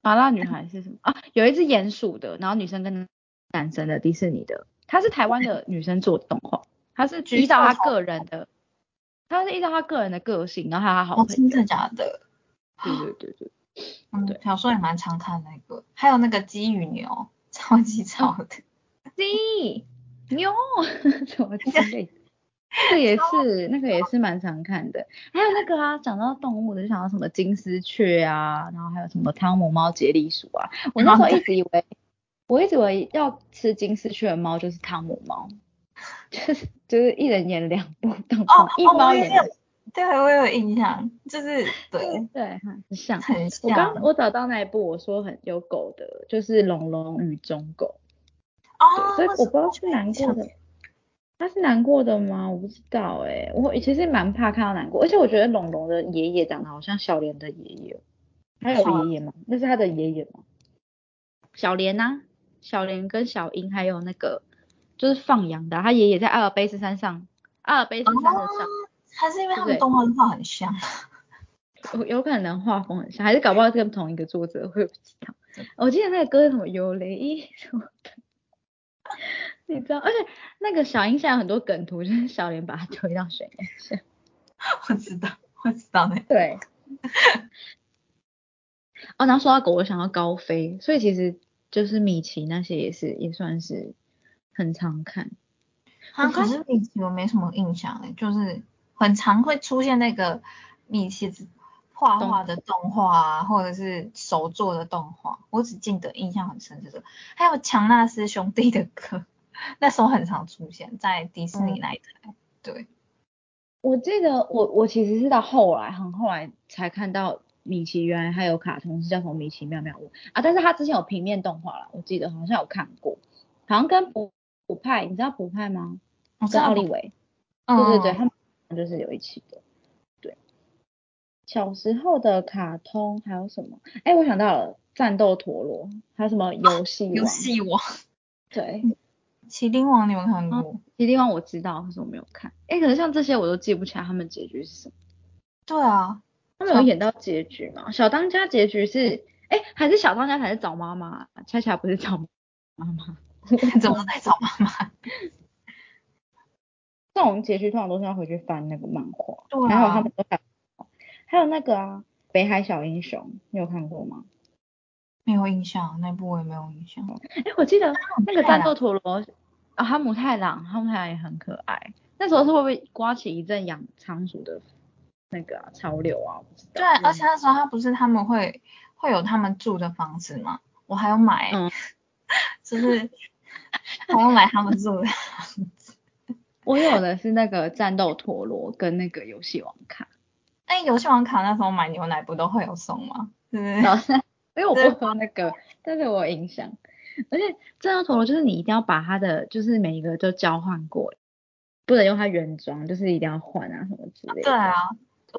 Speaker 3: 麻辣女孩是什么啊？有一只鼹鼠的，然后女生跟男生的迪士尼的，它是台湾的女生做的动画，它是依照她个人的，它是依照她个人的个性，然后还有她好朋友。
Speaker 2: 真的假的？
Speaker 3: 对对对对，
Speaker 2: 嗯，小说也蛮常看那个，还有那个鸡与牛，超级吵的。
Speaker 3: 鸡。牛什 么之类的，这也是那个也是蛮常看的。还有那个啊，讲到动物的就想到什么金丝雀啊，然后还有什么汤姆猫、杰利鼠啊。我那时候一直以为，我一直以为要吃金丝雀的猫就是汤姆猫，就是就是一人演两部动画，一猫演。
Speaker 2: 对，我有印象，就是对
Speaker 3: 对，很像
Speaker 2: 很像。
Speaker 3: 我刚我找到那一部，我说很有狗的，就是龙龙与中狗。
Speaker 2: 哦，
Speaker 3: 所以我不知道是难过的，他是难过的吗？我不知道哎，我其实蛮怕看到难过，而且我觉得龙龙的爷爷长得好像小莲的爷爷。他有爷爷吗？那是他的爷爷吗？小莲呐，小莲跟小英还有那个就是放羊的，他爷爷在阿尔卑斯山上，阿尔卑斯山的上，
Speaker 2: 还是因为他们动画画很像，
Speaker 3: 有有可能画风很像，还是搞不好跟同一个作者，会不知道。我记得那个歌是什么有雷什么的，你知道？而且那个小英现在很多梗图就是小莲把他推到水面下，
Speaker 2: 我知道，我知道那
Speaker 3: 对。哦，然后说到狗，我想到高飞，所以其实就是米奇那些也是也算是很常看。
Speaker 2: 啊，可是米奇我没什么印象诶，就是很常会出现那个米奇画画的动画啊，或者是手做的动画，我只记得印象很深这个。还有强纳斯兄弟的歌，那时候很常出现在迪士尼那一台。对，
Speaker 3: 我记得我我其实是到后来很后来才看到。米奇原来还有卡通是叫什么《米奇妙妙屋》啊，但是他之前有平面动画了，我记得好像有看过，好像跟补补派，你知道普派吗？跟奥利维，对对对，他们就是有一起的。对，小时候的卡通还有什么？哎，我想到了战斗陀螺，还有什么游戏王？
Speaker 2: 游戏王。
Speaker 3: 对，
Speaker 2: 麒麟王你们看过？
Speaker 3: 麒麟王我知道，可是我没有看。哎，可是像这些我都记不起来，他们结局是什么？
Speaker 2: 对啊。
Speaker 3: 他们有演到结局吗？小当家结局是，哎，还是小当家才是找妈妈？恰恰不是找妈妈，
Speaker 2: 怎么在找妈妈？
Speaker 3: 这种结局通常都是要回去翻那个漫画。
Speaker 2: 对啊。
Speaker 3: 还有他们都还，还有那个啊，北海小英雄，你有看过吗？
Speaker 2: 没有印象，那部我也没有印象。
Speaker 3: 哎，我记得那个战斗陀螺啊，哈姆太郎，哈姆太郎也很可爱。那时候是会不会刮起一阵养仓鼠的？那个潮流啊，
Speaker 2: 对，而且那时候他不是他们会会有他们住的房子吗？我还要买，就是还要买他们住的房子。
Speaker 3: 我有的是那个战斗陀螺跟那个游戏王卡。
Speaker 2: 哎，游戏王卡那时候买牛奶不都会有送吗？
Speaker 3: 对 因为我不喝那个，但是我有印象。而且这张陀螺就是你一定要把它的就是每一个都交换过，不能用它原装，就是一定要换啊什么之类的。
Speaker 2: 对啊。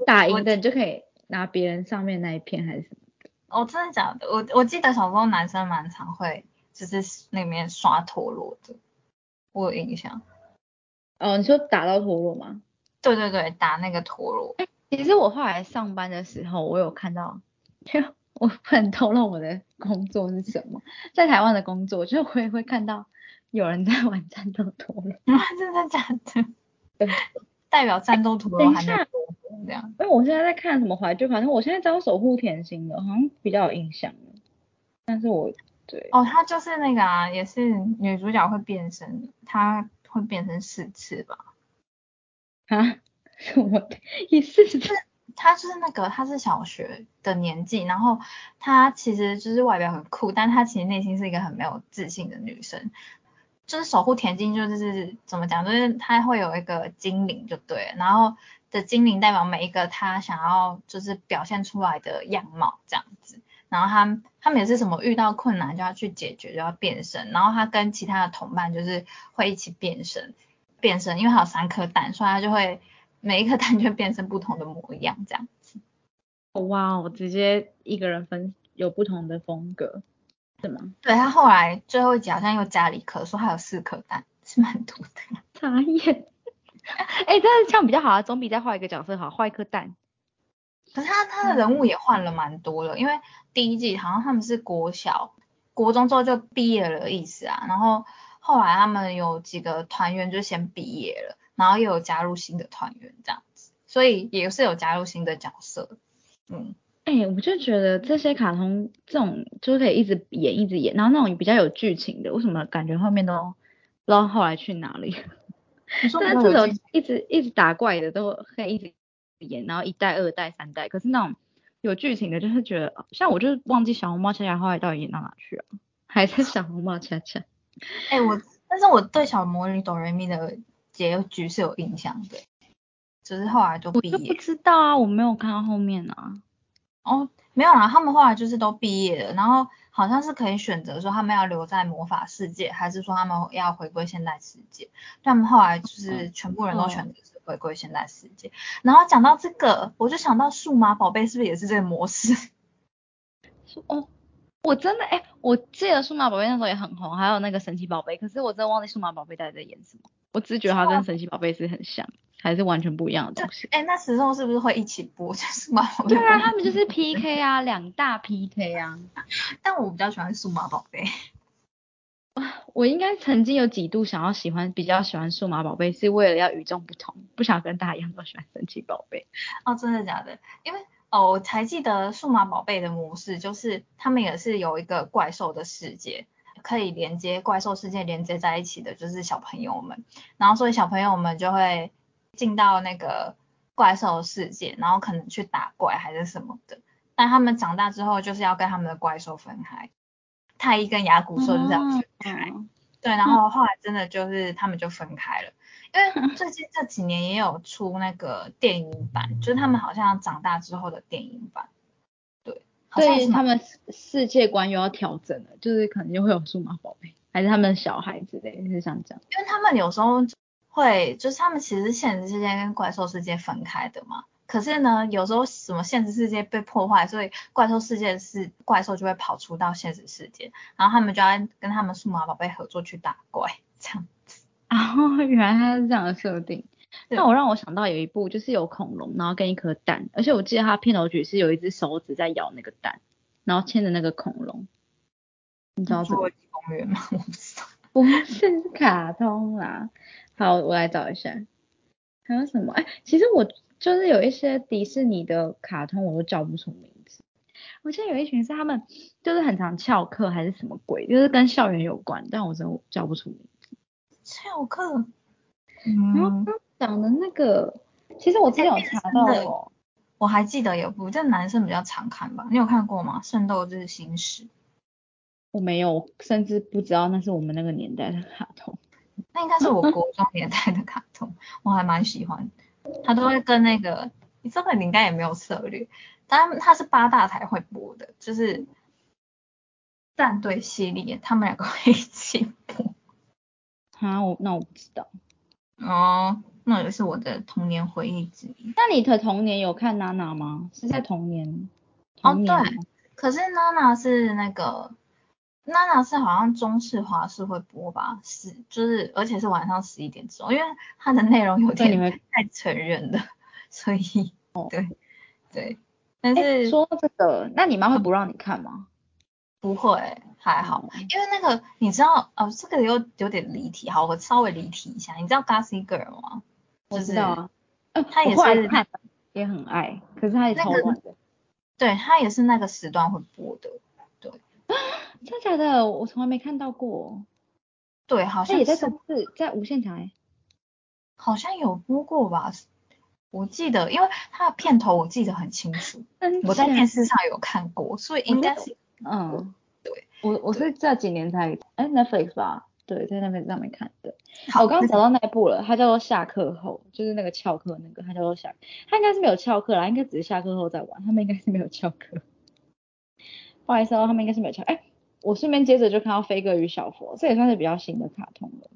Speaker 3: 打赢的你就可以拿别人上面那一片还是什么的？
Speaker 2: 哦，真的假的？我我记得小时候男生蛮常会就是那边刷陀螺的，我有印象。
Speaker 3: 哦，你说打到陀螺吗？
Speaker 2: 对对对，打那个陀螺。
Speaker 3: 哎，其实我后来上班的时候，我有看到，因为我很透露我的工作是什么，在台湾的工作，就我也会看到有人在玩战斗陀螺。
Speaker 2: 真的假的？对。代表战斗陀螺还没有这样，
Speaker 3: 因为我现在在看什么怀旧，反正我现在知道守护甜心的，好像比较有印象但是我对
Speaker 2: 哦，他就是那个啊，也是女主角会变身，她会变成四次吧？
Speaker 3: 啊？什么意思？是
Speaker 2: 她就是那个，她是小学的年纪，然后她其实就是外表很酷，但她其实内心是一个很没有自信的女生。就是守护田精，就是怎么讲，就是他会有一个精灵，就对，然后的精灵代表每一个他想要就是表现出来的样貌这样子，然后他他每次什么遇到困难就要去解决，就要变身，然后他跟其他的同伴就是会一起变身，变身，因为他有三颗蛋，所以他就会每一颗蛋就变成不同的模样这样子。
Speaker 3: 哇，我直接一个人分有不同的风格。是吗？
Speaker 2: 对他后来最后一集好像又加了一颗，说还有四颗蛋，是蛮多的。
Speaker 3: 眨眼。哎，但是这样比较好啊，总比再画一个角色好，画一颗蛋。
Speaker 2: 可是他他的人物也换了蛮多了，因为第一季好像他们是国小、国中之后就毕业了意思啊，然后后来他们有几个团员就先毕业了，然后又有加入新的团员这样子，所以也是有加入新的角色，嗯。
Speaker 3: 哎，我就觉得这些卡通这种就可以一直演一直演，然后那种比较有剧情的，为什么感觉后面都不知道后来去哪里？但是这种一直一直打怪的都可以一直演，然后一代、二代、三代，可是那种有剧情的，就是觉得像我就是忘记小红帽恰恰后来到底演到哪去了，还是小红帽恰恰？
Speaker 2: 哎，我但是我对小魔女哆瑞咪的结局是有印象的，只是后来就毕业。
Speaker 3: 我不知道啊，我没有看到后面啊。
Speaker 2: 哦，没有啦，他们后来就是都毕业了，然后好像是可以选择说他们要留在魔法世界，还是说他们要回归现代世界。他们后来就是全部人都选择是回归现代世界。然后讲到这个，我就想到数码宝贝是不是也是这个模式？
Speaker 3: 哦，我真的哎，我记得数码宝贝那时候也很红，还有那个神奇宝贝，可是我真的忘记数码宝贝到底在演什么。我只是觉得它跟神奇宝贝是很像，还是完全不一样的东西。
Speaker 2: 哎，那时候是不是会一起播？数码宝贝？
Speaker 3: 对啊，他们就是 PK 啊，两大 PK 啊。
Speaker 2: 但我比较喜欢数码宝贝。
Speaker 3: 我应该曾经有几度想要喜欢，比较喜欢数码宝贝，是为了要与众不同，不想跟大家一样都喜欢神奇宝贝。
Speaker 2: 哦，真的假的？因为哦，我才记得数码宝贝的模式，就是他们也是有一个怪兽的世界，可以连接怪兽世界连接在一起的，就是小朋友们。然后所以小朋友们就会进到那个怪兽世界，然后可能去打怪还是什么的。但他们长大之后，就是要跟他们的怪兽分开。太一跟牙骨兽就这样分开，对，然后后来真的就是他们就分开了，因为最近这几年也有出那个电影版，就是他们好像长大之后的电影版，对，
Speaker 3: 对他们世界观又要调整了，就是可能就会有数码宝贝，还是他们小孩之类，是想讲，
Speaker 2: 因为他们有时候会，就是他们其实现实世界跟怪兽世界分开的嘛。可是呢，有时候什么现实世界被破坏，所以怪兽世界是怪兽就会跑出到现实世界，然后他们就要跟他们数码宝贝合作去打怪，这样子。
Speaker 3: 哦，原来它是这样的设定。那我让我想到有一部就是有恐龙，然后跟一颗蛋，而且我记得它片头曲是有一只手指在咬那个蛋，然后牵着那个恐龙。你知道
Speaker 2: 侏罗纪公园吗？我不知道。
Speaker 3: 不是卡通啦。好，我来找一下。还有什么？哎，其实我。就是有一些迪士尼的卡通，我都叫不出名字。我记得有一群是他们，就是很常翘课还是什么鬼，就是跟校园有关，但我真的叫不出名字。
Speaker 2: 翘课？
Speaker 3: 嗯。讲的那个，其实我之前有查到哦。
Speaker 2: 我还记得有部，这男生比较常看吧？你有看过吗？《圣斗士星矢》。
Speaker 3: 我没有，甚至不知道那是我们那个年代的卡通。
Speaker 2: 那应该是我国中年代的卡通，我还蛮喜欢。他都会跟那个，你这个你应该也没有策略，但他是八大台会播的，就是战队系列，他们两个会一起播。
Speaker 3: 啊，我那我不知道。
Speaker 2: 哦，那也是我的童年回忆之一。
Speaker 3: 那你的童年有看娜娜吗？是在童年？
Speaker 2: 哦，对。可是娜娜是那个。娜娜是好像中式华视会播吧，是就是而且是晚上十一点钟，因为它的内容有点太成人了，所以对对。但是
Speaker 3: 说这个，那你妈会不让你看吗？
Speaker 2: 不会，还好，因为那个你知道哦，这个有有点离题，好，我稍微离题一下，你知道 Gossip Girl 吗？
Speaker 3: 我知道啊，
Speaker 2: 他也是
Speaker 3: 也很爱，可是他也超短的。
Speaker 2: 对他也是那个时段会播的。
Speaker 3: 对 真的假的？我从来没看到过。
Speaker 2: 对，好像
Speaker 3: 也在是在无线台，
Speaker 2: 好像有播过吧？我记得，因为它的片头我记得很清楚，我在电视上有看过，所以应该是
Speaker 3: 嗯，
Speaker 2: 对。
Speaker 3: 我我是这几年才哎 Netflix 吧？对，在 Netflix 上面看的。我刚刚找到那一部了，它叫做下课后，就是那个翘课那个，它叫做下，它应该是没有翘课啦，应该只是下课后在玩，他们应该是没有翘课。不好意思哦，他们应该是没有翘，哎。我顺便接着就看到《飞哥与小佛》，这也算是比较新的卡通了。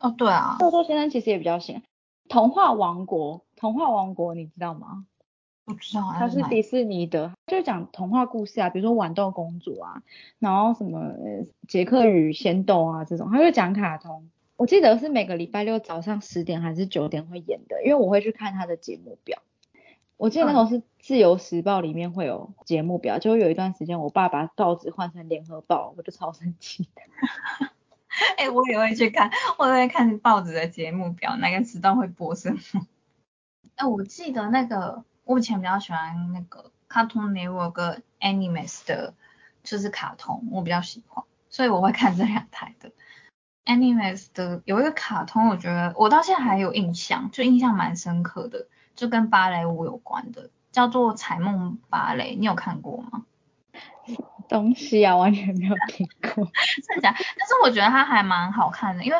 Speaker 2: 哦，对啊。
Speaker 3: 豆豆先生其实也比较新。童话王国，童话王国你知道吗？
Speaker 2: 不知道。
Speaker 3: 它是迪士尼的，就是讲童话故事啊，比如说豌豆公主啊，然后什么杰克与仙豆啊这种，它就讲卡通。我记得是每个礼拜六早上十点还是九点会演的，因为我会去看它的节目表。我记得那时候是自由时报里面会有节目表，就有一段时间我爸把报纸换成联合报，我就超生气的。
Speaker 2: 哎，我也会去看，我也会看报纸的节目表，哪个时段会播什么。哎，我记得那个我以前比较喜欢那个 Cartoon Network Animes 的，就是卡通，我比较喜欢，所以我会看这两台的 Animes 的有一个卡通，我觉得我到现在还有印象，就印象蛮深刻的。就跟芭蕾舞有关的，叫做彩梦芭蕾，你有看过吗？
Speaker 3: 东西啊，完全没有听过。
Speaker 2: 真的假？但是我觉得它还蛮好看的，因为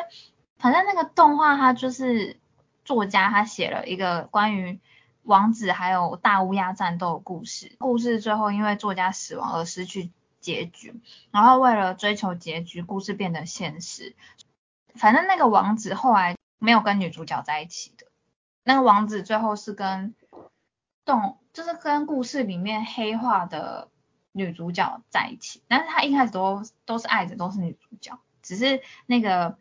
Speaker 2: 反正那个动画它就是作家他写了一个关于王子还有大乌鸦战斗的故事，故事最后因为作家死亡而失去结局，然后为了追求结局，故事变得现实。反正那个王子后来没有跟女主角在一起的。那个王子最后是跟动，就是跟故事里面黑化的女主角在一起，但是他一开始都都是爱着都是女主角，只是那个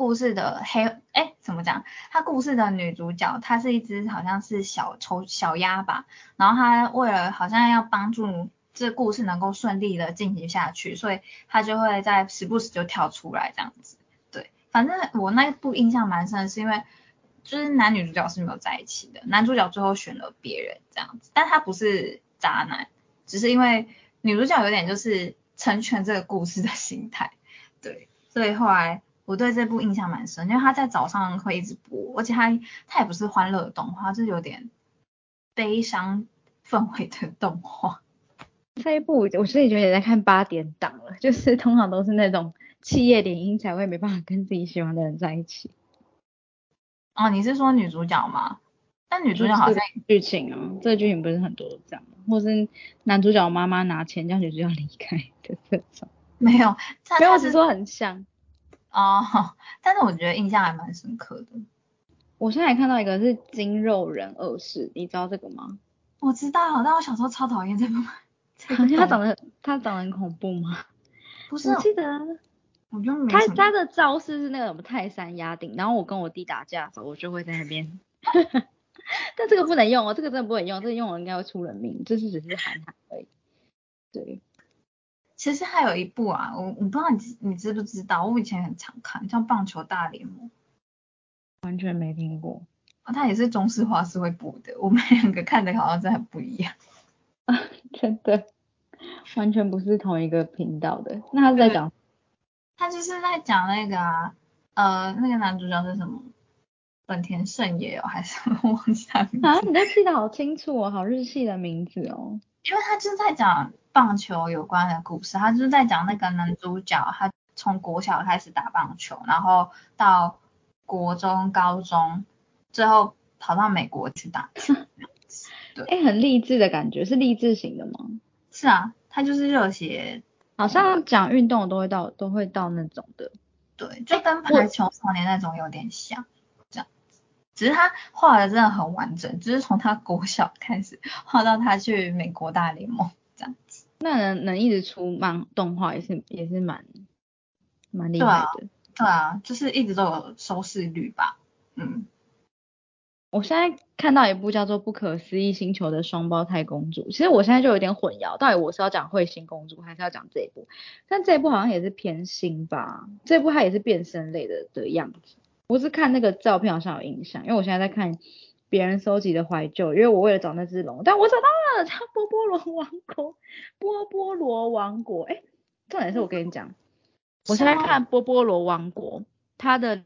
Speaker 2: 故事的黑哎怎么讲？他故事的女主角她是一只好像是小丑小鸭吧，然后她为了好像要帮助这故事能够顺利的进行下去，所以她就会在时不时就跳出来这样子。对，反正我那部印象蛮深，是因为就是男女主角是没有在一起的，男主角最后选了别人这样子，但他不是渣男，只是因为女主角有点就是成全这个故事的心态，对，所以后来我对这部印象蛮深，因为他在早上会一直播，而且他他也不是欢乐的动画，就是有点悲伤氛围的动画。
Speaker 3: 这一部我自己觉得也在看八点档了，就是通常都是那种企业联姻才会没办法跟自己喜欢的人在一起。
Speaker 2: 哦，你是说女主角吗？但女主角好像
Speaker 3: 剧情啊，这个剧情不是很多都这样，或是男主角妈妈拿钱叫女主角离开的这种。
Speaker 2: 没有，
Speaker 3: 没有，只是说很像。
Speaker 2: 哦，但是我觉得印象还蛮深刻的。
Speaker 3: 我现在看到一个是金肉人二世，你知道这个吗？
Speaker 2: 我知道，但我小时候超讨厌这部。
Speaker 3: 他长得他长得很恐怖吗？
Speaker 2: 不是，
Speaker 3: 我记得，
Speaker 2: 我就没
Speaker 3: 他他的招式是那个什么泰山压顶，然后我跟我弟打架的时候，我就会在那边。但这个不能用哦，这个真的不能用，这个用了应该会出人命，这是只是喊喊而已。对，
Speaker 2: 其实还有一部啊，我我不知道你你知不知道，我以前很常看，叫《棒球大联盟》。
Speaker 3: 完全没听过。
Speaker 2: 啊，它也是中式华视会播的，我们两个看的好像真的很不一样。
Speaker 3: 啊，真的，完全不是同一个频道的。那他是在讲？
Speaker 2: 他就是在讲那个啊，呃，那个男主角是什么？本田胜也有还是 忘记他名字？
Speaker 3: 啊，你都记得好清楚哦，好日系的名字哦。
Speaker 2: 因为他就是在讲棒球有关的故事，他就是在讲那个男主角，他从国小开始打棒球，然后到国中、高中，最后跑到美国去打球。对，
Speaker 3: 哎，很励志的感觉，是励志型的吗？
Speaker 2: 是啊，他就是热血，
Speaker 3: 好像讲运动都会到都会到那种的。
Speaker 2: 对，就跟排球少年那种有点像。这样只是他画的真的很完整，就是从他国小开始画到他去美国大联盟。
Speaker 3: 那能能一直出漫动画也是也是蛮蛮厉害的。
Speaker 2: 对啊，就是一直都有收视率吧。嗯。
Speaker 3: 我现在看到一部叫做《不可思议星球的双胞胎公主》，其实我现在就有点混淆，到底我是要讲彗星公主，还是要讲这一部？但这一部好像也是偏新吧？这部它也是变身类的的样子。我是看那个照片好像有印象，因为我现在在看别人收集的怀旧，因为我为了找那只龙，但我找到了，它波波罗王国，波波罗王国，哎，重点是我跟你讲，我现在看波波罗王国，它的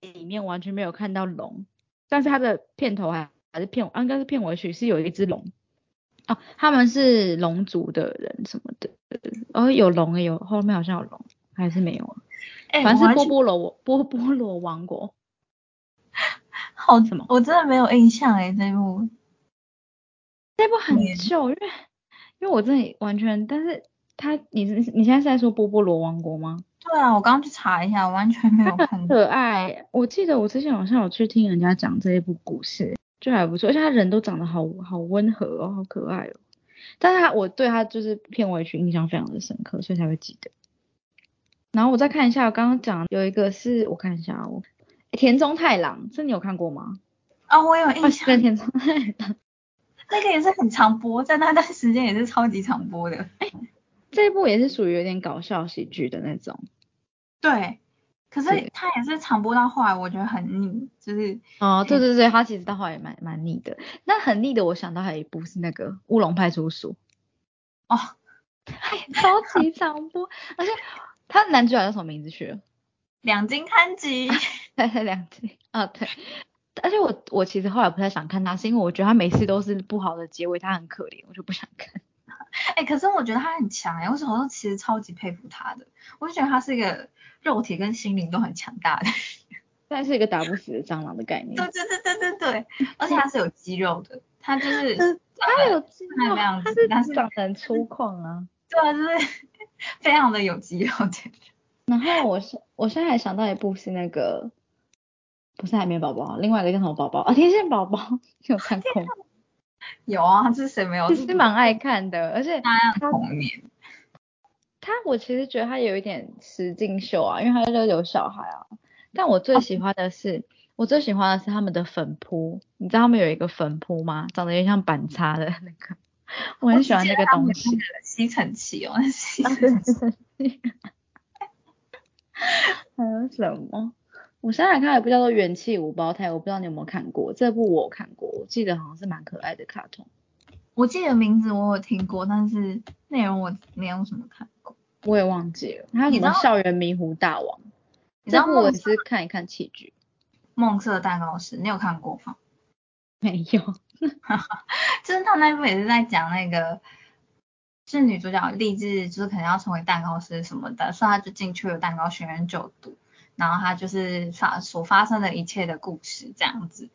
Speaker 3: 里面完全没有看到龙，但是它的片头还还是片，应该是片尾曲是有一只龙，哦，他们是龙族的人什么的，哦，有龙有后面好像有龙，还是没有啊？反正是波波罗波波罗王国，
Speaker 2: 好什么？我真的没有印象哎，这部
Speaker 3: 这部很旧，因为因为我真的完全，但是他你你现在是在说波波罗王国吗？
Speaker 2: 对啊，我刚刚去查一下，完全没有看。
Speaker 3: 可爱，我记得我之前好像有去听人家讲这一部故事，就还不错，而且他人都长得好好温和哦，好可爱哦。但是他我对他就是片尾曲印象非常的深刻，所以才会记得。然后我再看一下，我刚刚讲有一个是我看一下哦，田中太郎，这你有看过吗？
Speaker 2: 啊，我有印象。
Speaker 3: 田中太郎，
Speaker 2: 那个也是很常播，在那段时间也是超级常播的。
Speaker 3: 哎，这一部也是属于有点搞笑喜剧的那种。
Speaker 2: 对，可是他也是常播到后来，我觉得很腻，就是。
Speaker 3: 哦，对对对，他其实到后来也蛮蛮腻的。那很腻的，我想到还有一部是那个乌龙派出所。
Speaker 2: 哦，
Speaker 3: 超级常播，而且。他男主角叫什么名字去了？
Speaker 2: 两金刊吉。
Speaker 3: 对，两集。啊，对。而且我我其实后来不太想看他，是因为我觉得他每次都是不好的结尾，他很可怜，我就不想看。
Speaker 2: 哎，可是我觉得他很强哎，我小时候其实超级佩服他的，我就觉得他是一个肉体跟心灵都很强大的，
Speaker 3: 但是一个打不死的蟑螂的概念。
Speaker 2: 对对对对对对，而且他是有肌肉的，他就是
Speaker 3: 他有肌肉，
Speaker 2: 他
Speaker 3: 是他是长得很粗犷啊。
Speaker 2: 对啊，就是。非常的有肌肉，
Speaker 3: 然后我是我现在还想到一部是那个，不是海绵宝宝，另外一个叫什么宝宝啊？天线宝宝，有看过？
Speaker 2: 有啊，这是谁没有？
Speaker 3: 其实蛮爱看的，而且
Speaker 2: 他童年。
Speaker 3: 他我其实觉得他有一点实境秀啊，因为他就有小孩啊。但我最喜欢的是，我最喜欢的是他们的粉扑，你知道他们有一个粉扑吗？长得有点像板擦的那个，我很喜欢那个东西。
Speaker 2: 吸尘器哦，吸尘器。
Speaker 3: 还有什么？我现在看有部叫做《元气五胞胎》，我不知道你有没有看过这部，我看过，我记得好像是蛮可爱的卡通。
Speaker 2: 我记得名字我有听过，但是内容我没有什么看过，
Speaker 3: 我也忘记了。还有什么《校园迷糊大王》？这部我是看一看器具。
Speaker 2: 梦色蛋糕师，你有看过吗？
Speaker 3: 没有。
Speaker 2: 就是他那部也是在讲那个，是女主角立志就是可能要成为蛋糕师什么的，所以她就进去了蛋糕学院就读。然后他就是发所发生的一切的故事这样子，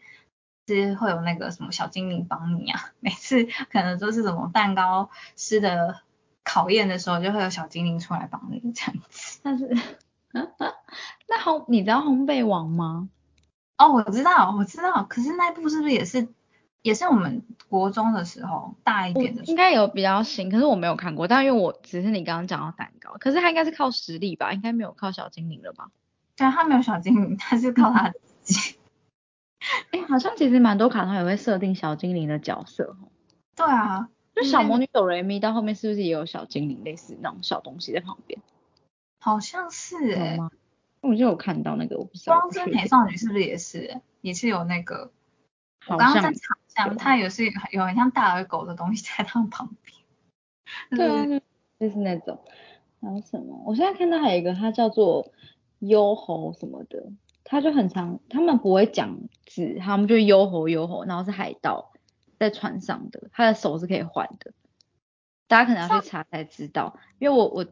Speaker 2: 是会有那个什么小精灵帮你啊，每次可能都是什么蛋糕师的考验的时候，就会有小精灵出来帮你这样子。
Speaker 3: 但是，那烘你知道烘焙王吗？
Speaker 2: 哦，我知道，我知道。可是那部是不是也是也是我们国中的时候大一点的？
Speaker 3: 应该有比较新，可是我没有看过。但因为我只是你刚刚讲到蛋糕，可是他应该是靠实力吧？应该没有靠小精灵了吧？
Speaker 2: 对啊，他没有小精灵，他是靠他自己。
Speaker 3: 哎，好像其实蛮多卡通也会设定小精灵的角色
Speaker 2: 对啊，
Speaker 3: 就小魔女哆瑞咪到后面是不是也有小精灵类似那种小东西在旁边？
Speaker 2: 好像是哎。
Speaker 3: 我就有看到那个，我不知
Speaker 2: 道。光之美少女是不是也是？也是有那个。我刚刚在想象，它也是有很像大耳狗的东西 在它旁边。
Speaker 3: 对啊，就是那种。还有什么？我现在看到还有一个，它叫做。优猴什么的，他就很常，他们不会讲字，他们就优猴优猴，然后是海盗在船上的，他的手是可以换的，大家可能要去查才知道，因为我我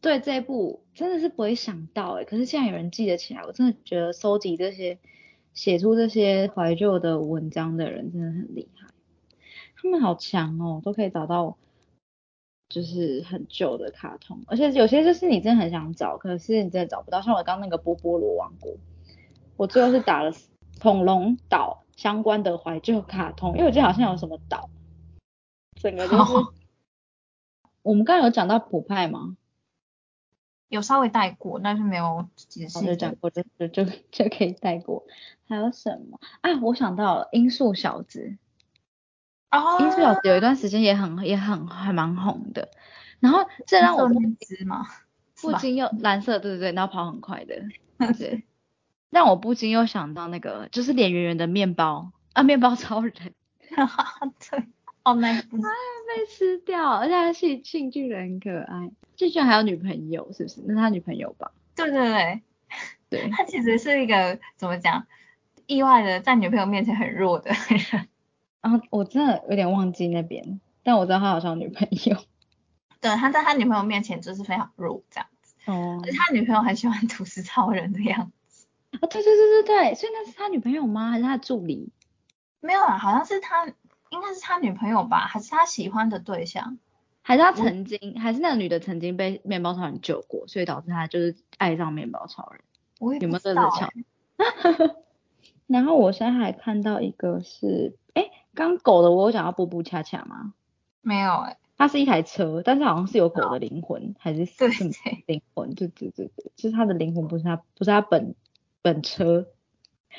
Speaker 3: 对这一部真的是不会想到哎，可是现在有人记得起来，我真的觉得收集这些写出这些怀旧的文章的人真的很厉害，他们好强哦，都可以找到。就是很旧的卡通，而且有些就是你真的很想找，可是你真的找不到。像我刚那个波波罗王国，我最后是打了恐龙岛相关的怀旧卡通，因为我记得好像有什么岛，整个就是。我们刚刚有讲到普派吗？
Speaker 2: 有稍微带过，但是没有解释。
Speaker 3: 就讲过，就就就就可以带过。还有什么啊？我想到了音速小子。
Speaker 2: 哦，
Speaker 3: 音速小子有一段时间也很也很还蛮红的，然后这让我不
Speaker 2: 知吗？
Speaker 3: 不禁又蓝色，对对对，然后跑很快的，对，让我不禁又想到那个就是脸圆圆的面包。啊，面包超人，
Speaker 2: 哈哈，对，好难，哎，
Speaker 3: 被吃掉，而且他性性巨人很可爱，性巨人还有女朋友是不是？那他女朋友吧？
Speaker 2: 对对对，
Speaker 3: 对，
Speaker 2: 他其实是一个怎么讲，意外的在女朋友面前很弱的人。
Speaker 3: 啊，我真的有点忘记那边，但我知道他好像有女朋友。
Speaker 2: 对，他在他女朋友面前就是非常弱这样子。哦。而且他女朋友很喜欢吐司超人的样子。
Speaker 3: 啊，对对对对对，所以那是他女朋友吗？还是他的助理？
Speaker 2: 没有啊，好像是他，应该是他女朋友吧？还是他喜欢的对象？
Speaker 3: 还是他曾经，还是那个女的曾经被面包超人救过，所以导致他就是爱上面包超人？
Speaker 2: 我也
Speaker 3: 有没有
Speaker 2: 这个
Speaker 3: 巧？然后我现在还看到一个是，哎。刚狗的我有讲到步步恰恰吗？
Speaker 2: 没有哎，
Speaker 3: 它是一台车，但是好像是有狗的灵魂，还是
Speaker 2: 什
Speaker 3: 么灵魂？对对对对，就是它的灵魂不是它，不是它本本车，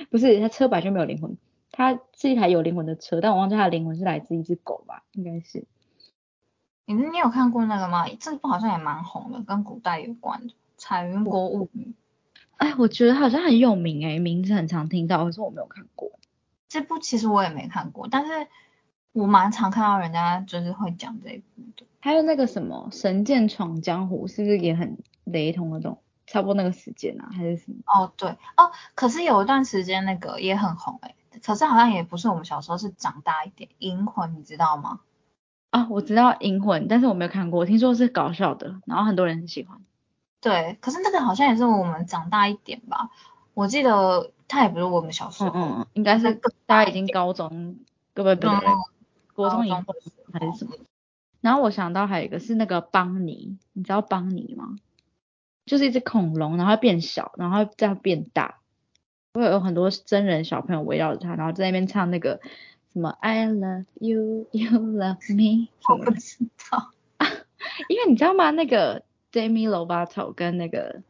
Speaker 3: 不是它车本来就没有灵魂，它是一台有灵魂的车，但我忘记它的灵魂是来自一只狗吧，应该是。
Speaker 2: 你你有看过那个吗？这部好像也蛮红的，跟古代有关的《彩云国物语》。
Speaker 3: 哎，我觉得好像很有名哎，名字很常听到，可是我没有看过。
Speaker 2: 这部其实我也没看过，但是我蛮常看到人家就是会讲这一部的。
Speaker 3: 还有那个什么《神剑闯江湖》，是不是也很雷同的种？差不多那个时间啊，还是什么？
Speaker 2: 哦，对哦，可是有一段时间那个也很红哎，可是好像也不是我们小时候，是长大一点，《银魂》你知道吗？
Speaker 3: 啊，我知道《银魂》，但是我没有看过，听说是搞笑的，然后很多人很喜欢。
Speaker 2: 对，可是那个好像也是我们长大一点吧。我记得他也不是我们小时候，
Speaker 3: 嗯嗯，应该是大家已经高中，各位不对，国中以后还是什么。然后我想到还有一个是那个邦尼，你知道邦尼吗？就是一只恐龙，然后变小，然后再变大，会有很多真人小朋友围绕着它，然后在那边唱那个什么 I love you, you love me，
Speaker 2: 我不知道。
Speaker 3: 因为你知道吗？那个 Demi Lovato 跟那个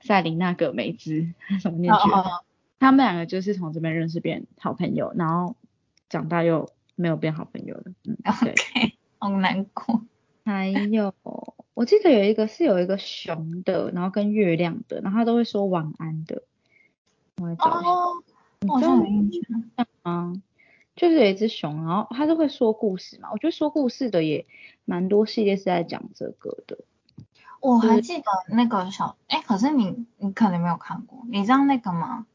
Speaker 3: 赛琳娜葛梅兹，什么念去？他们两个就是从这边认识变好朋友，然后长大又没有变好朋友了。嗯，
Speaker 2: OK，好难过。
Speaker 3: 还有，我记得有一个是有一个熊的，然后跟月亮的，然后他都会说晚安的。
Speaker 2: 我哦，我有印象。
Speaker 3: 啊，就是有一只熊，然后它是会说故事嘛。我觉得说故事的也蛮多系列是在讲这个的。
Speaker 2: 我还记得那个小，哎，可是你你可能没有看过，你知道那个吗？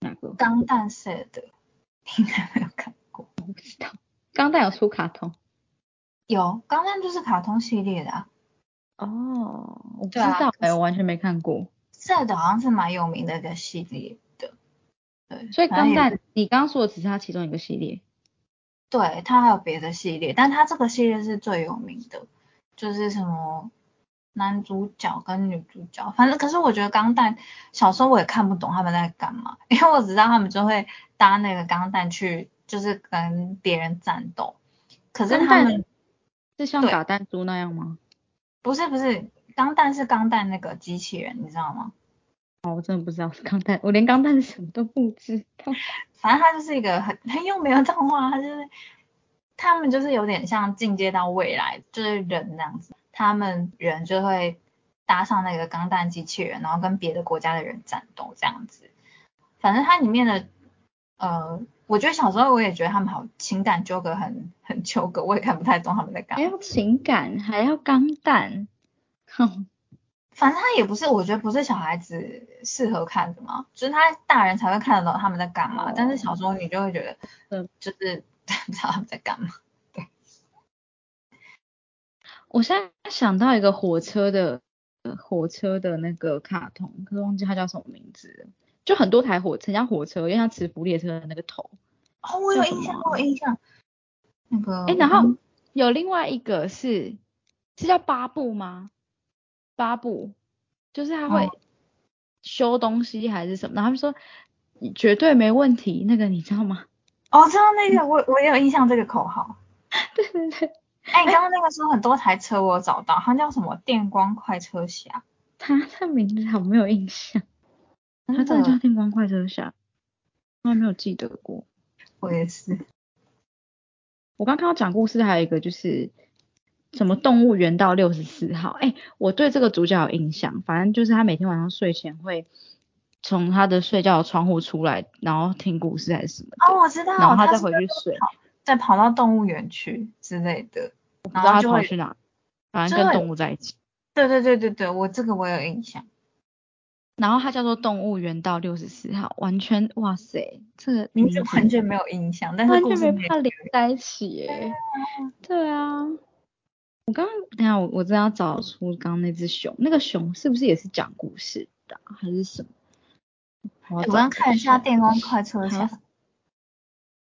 Speaker 3: 哪个？
Speaker 2: 钢弹色的，应该没有看过。
Speaker 3: 我不知道，钢弹有出卡通？
Speaker 2: 有，钢弹就是卡通系列的。
Speaker 3: 哦，我不知道，哎，我完全没看过。
Speaker 2: 色的好像是蛮有名的一个系列的。对，
Speaker 3: 所以钢弹，你刚刚说的只是它其中一个系列。
Speaker 2: 对，它还有别的系列，但它这个系列是最有名的，就是什么。男主角跟女主角，反正可是我觉得钢弹小时候我也看不懂他们在干嘛，因为我只知道他们就会搭那个钢弹去，就是跟别人战斗。可是他们
Speaker 3: 是像打弹珠那样吗？
Speaker 2: 不是不是，钢弹是钢弹那个机器人，你知道吗？
Speaker 3: 哦，我真的不知道 钢弹，我连钢弹是什么都不知道。
Speaker 2: 反正它就是一个很很又没有动画，它就是他们就是有点像进阶到未来，就是人那样子。他们人就会搭上那个钢弹机器人，然后跟别的国家的人战斗这样子。反正它里面的，呃，我觉得小时候我也觉得他们好情感纠葛很很纠葛，我也看不太懂他们在干
Speaker 3: 嘛。还要情感，还要钢弹，
Speaker 2: 哼。反正他也不是，我觉得不是小孩子适合看的嘛，就是他大人才会看得懂他们在干嘛。但是小时候你就会觉得，嗯，就是 不知道他们在干嘛。
Speaker 3: 我现在想到一个火车的火车的那个卡通，可是忘记它叫什么名字了。就很多台火车，像火车，就像磁浮列车的那个头。
Speaker 2: 哦，我有印象，我有印象。那个，
Speaker 3: 哎，然后有另外一个是是叫八步吗？八步，就是他会修东西还是什么？然后他们说绝对没问题，那个你知道吗？
Speaker 2: 哦，知道那个，我我也有印象这个口号。
Speaker 3: 对 对对。
Speaker 2: 哎，你刚刚那个说很多台车，我找到，它叫什么电光快车侠？
Speaker 3: 它的名字好没有印象。它真的叫电光快车侠？从来没有记得过。
Speaker 2: 我也是。
Speaker 3: 我刚看到讲故事，还有一个就是什么动物园到六十四号。哎，我对这个主角有印象，反正就是他每天晚上睡前会从他的睡觉的窗户出来，然后听故事还是什么
Speaker 2: 的。哦，我知道。
Speaker 3: 然后他再回去睡，
Speaker 2: 再跑到动物园去之类的。
Speaker 3: 然后他跑去哪？反正跟动物在一起。
Speaker 2: 对对对对对，我这个我有印象。
Speaker 3: 然后它叫做动物园道六十四号，完全哇塞，这个
Speaker 2: 名字完全没有印象，但是
Speaker 3: 完全没办法连在一起耶。对啊。我刚刚等下我我真要找出刚刚那只熊，那个熊是不是也是讲故事的还是什么？
Speaker 2: 我刚看一下电光快车侠，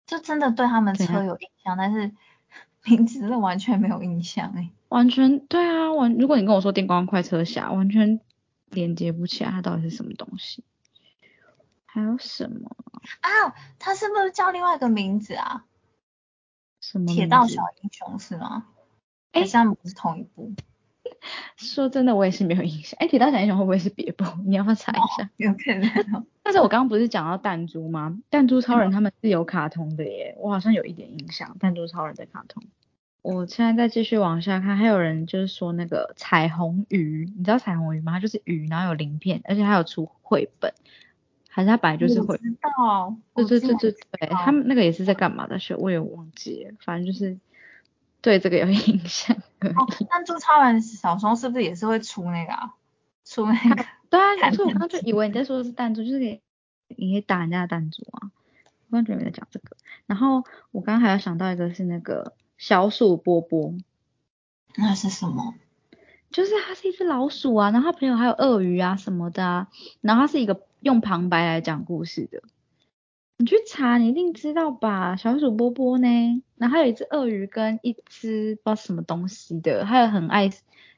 Speaker 2: 就真的对他们车有印象，但是。名字是完全没有印象哎，
Speaker 3: 完全对啊，完如果你跟我说电光快车侠，完全连接不起来，它到底是什么东西？还有什么
Speaker 2: 啊？它是不是叫另外一个名字啊？
Speaker 3: 什么？
Speaker 2: 铁道小英雄是吗？哎，他们不是同一部。
Speaker 3: 说真的，我也是没有印象。哎，铁道小英雄会不会是别部？你要不要查一下？
Speaker 2: 有可能。
Speaker 3: 但是我刚刚不是讲到弹珠吗？弹珠超人他们是有卡通的耶，我好像有一点印象。弹珠超人的卡通。我现在再继续往下看，还有人就是说那个彩虹鱼，你知道彩虹鱼吗？它就是鱼，然后有鳞片，而且还有出绘本，还是它本来就是绘？
Speaker 2: 知道。
Speaker 3: 对对对对对，他们那个也是在干嘛的？是我也忘记了，反正就是对这个有印象。
Speaker 2: 弹珠超人小时候是不是也是会出那个啊？出那个？
Speaker 3: 对啊，所以我刚刚就以为你在说的是弹珠，就是你可以打人家的弹珠啊。我刚准备在讲这个，然后我刚刚还要想到一个是那个。小鼠波波，
Speaker 2: 那是什么？
Speaker 3: 就是它是一只老鼠啊，然后它朋友还有鳄鱼啊什么的啊，然后它是一个用旁白来讲故事的。你去查，你一定知道吧？小鼠波波呢？然后还有一只鳄鱼跟一只不知道什么东西的，还有很爱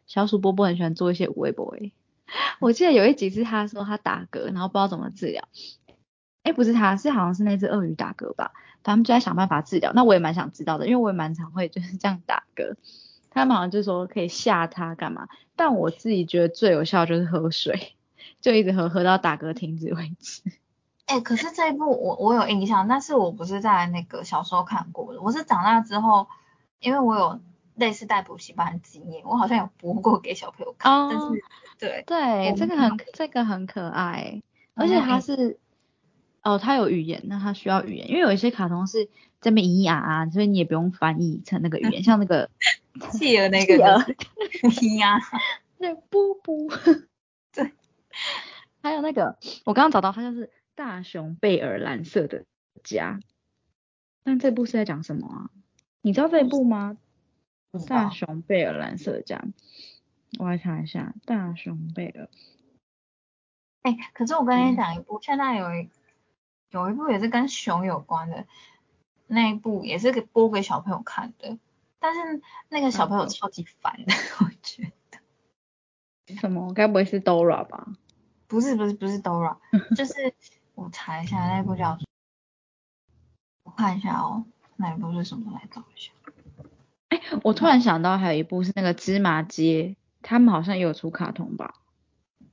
Speaker 3: 小鼠波波，很喜欢做一些微博。我记得有一集是他说他打嗝，然后不知道怎么治疗。哎，不是他，是好像是那只鳄鱼打嗝吧？他们就在想办法治疗。那我也蛮想知道的，因为我也蛮常会就是这样打嗝。他们好像就说可以吓他干嘛？但我自己觉得最有效就是喝水，就一直喝喝到打嗝停止为止。
Speaker 2: 哎，可是这一部我我有印象，但是我不是在那个小时候看过的，我是长大之后，因为我有类似带补习班的经验，我好像有播过给小朋友看。但是对
Speaker 3: 对，这个很这个很可爱，而且它是。哦，它有语言，那它需要语言，因为有一些卡通是这边咿呀啊，所以你也不用翻译成那个语言，像那个
Speaker 2: 企鹅那个 咿呀，
Speaker 3: 那布布，
Speaker 2: 对，
Speaker 3: 还有那个我刚刚找到，它就是大熊贝尔蓝色的家，但这部是在讲什么啊？你知道这一部吗？大熊贝尔蓝色的家，我来查一下大熊贝尔。
Speaker 2: 哎，可是我跟你讲一部，现在有一。有一部也是跟熊有关的，那一部也是给播给小朋友看的，但是那个小朋友超级烦的，我觉得。
Speaker 3: 什么？该不会是 Dora 吧？
Speaker 2: 不是不是不是 Dora，就是我查一下那部叫，我看一下哦，那一部是什么？来找一下。
Speaker 3: 哎，我突然想到还有一部是那个芝麻街，他们好像也有出卡通吧？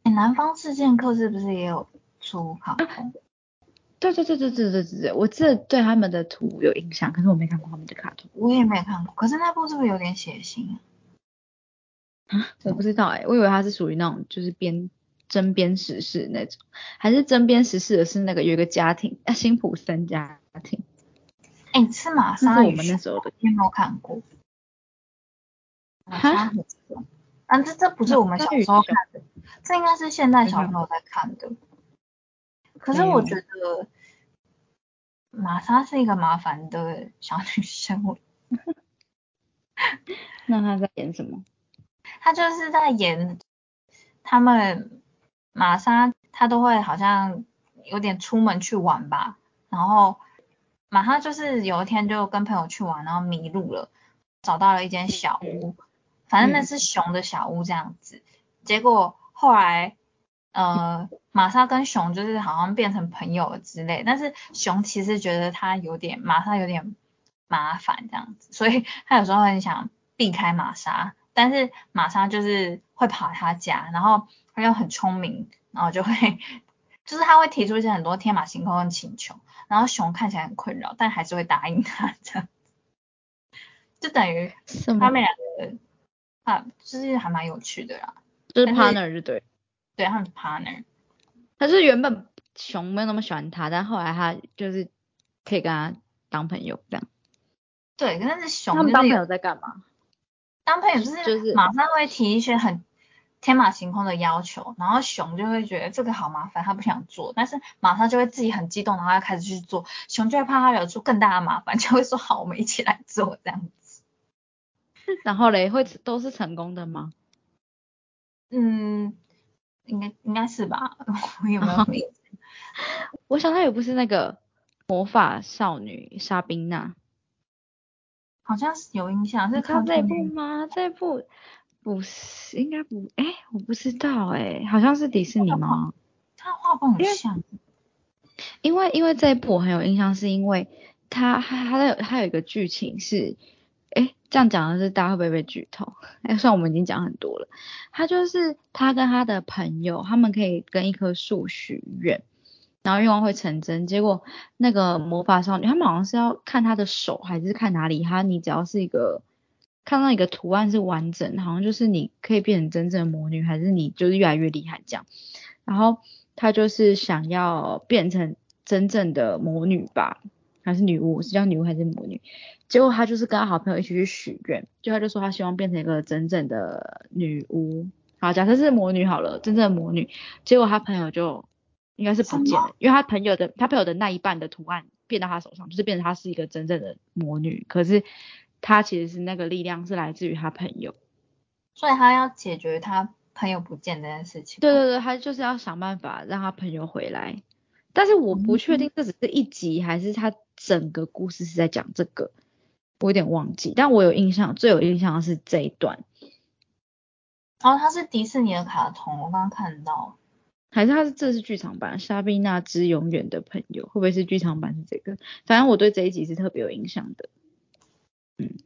Speaker 2: 哎，南方四剑客是不是也有出卡通？
Speaker 3: 对对对对对对对对，我这对他们的图有印象，可是我没看过他们的卡通。
Speaker 2: 我也没看过，可是那部是不是有点血腥啊？
Speaker 3: 啊，我不知道哎，我以为它是属于那种就是编真编实事那种，还是真编实事的是那个有一个家庭啊，辛普森家庭。
Speaker 2: 哎，是玛莎
Speaker 3: 是我们那时候的，
Speaker 2: 有没有看过？哈？啊，这这不是我们小时候看的，这应该是现在小朋友在看的。可是我觉得玛莎是一个麻烦的小女生。
Speaker 3: 那她在演什么？
Speaker 2: 她就是在演他们玛莎，她都会好像有点出门去玩吧。然后玛莎就是有一天就跟朋友去玩，然后迷路了，找到了一间小屋，反正那是熊的小屋这样子。结果后来。呃，玛莎跟熊就是好像变成朋友了之类，但是熊其实觉得他有点玛莎有点麻烦这样子，所以 他有时候很想避开玛莎，但是玛莎就是会跑他家，然后他又很聪明，然后就会就是他会提出一些很多天马行空的请求，然后熊看起来很困扰，但还是会答应他这样，就等于他们两个啊，就是还蛮有趣的啦，
Speaker 3: 就是 partner 就对。
Speaker 2: 对，他们是 partner。
Speaker 3: 他是原本熊没有那么喜欢他，但后来他就是可以跟他当朋友这样。
Speaker 2: 对，但是熊
Speaker 3: 他们当朋友在干嘛？
Speaker 2: 当朋友就是就是马上会提一些很天马行空的要求，然后熊就会觉得这个好麻烦，他不想做，但是马上就会自己很激动，然后要开始去做。熊就会怕他惹出更大的麻烦，就会说好，我们一起来做这样子。
Speaker 3: 然后嘞，会都是成功的吗？
Speaker 2: 嗯。应该应该是吧，我有没有？
Speaker 3: 我想他也不是那个魔法少女莎宾娜，
Speaker 2: 好像是有印象，是
Speaker 3: 看这部吗？这部不是，应该不，哎，我不知道，哎，好像是迪士尼吗？
Speaker 2: 他画风很像，
Speaker 3: 因为因为这一部我很有印象，是因为他他他有他有一个剧情是。这样讲的是大家会不会被剧透？哎，算我们已经讲很多了。他就是他跟他的朋友，他们可以跟一棵树许愿，然后愿望会成真。结果那个魔法少女，他们好像是要看他的手，还是看哪里？他你只要是一个看到一个图案是完整，好像就是你可以变成真正的魔女，还是你就是越来越厉害这样。然后他就是想要变成真正的魔女吧。还是女巫，是叫女巫还是魔女？结果他就是跟他好朋友一起去许愿，就他就说他希望变成一个真正的女巫。好，假设是魔女好了，真正的魔女。结果他朋友就应该是不见了，因为他朋友的他朋友的那一半的图案变到他手上，就是变成他是一个真正的魔女。可是他其实是那个力量是来自于他朋友，
Speaker 2: 所以他要解决他朋友不见这件事情。
Speaker 3: 对对对，他就是要想办法让他朋友回来。但是我不确定这只是一集还是他。整个故事是在讲这个，我有点忘记，但我有印象，最有印象的是这一段。
Speaker 2: 然后它是迪士尼的卡通，我刚刚看到。
Speaker 3: 还是它是这是剧场版《莎宾娜之永远的朋友》，会不会是剧场版是这个？反正我对这一集是特别有印象的。嗯，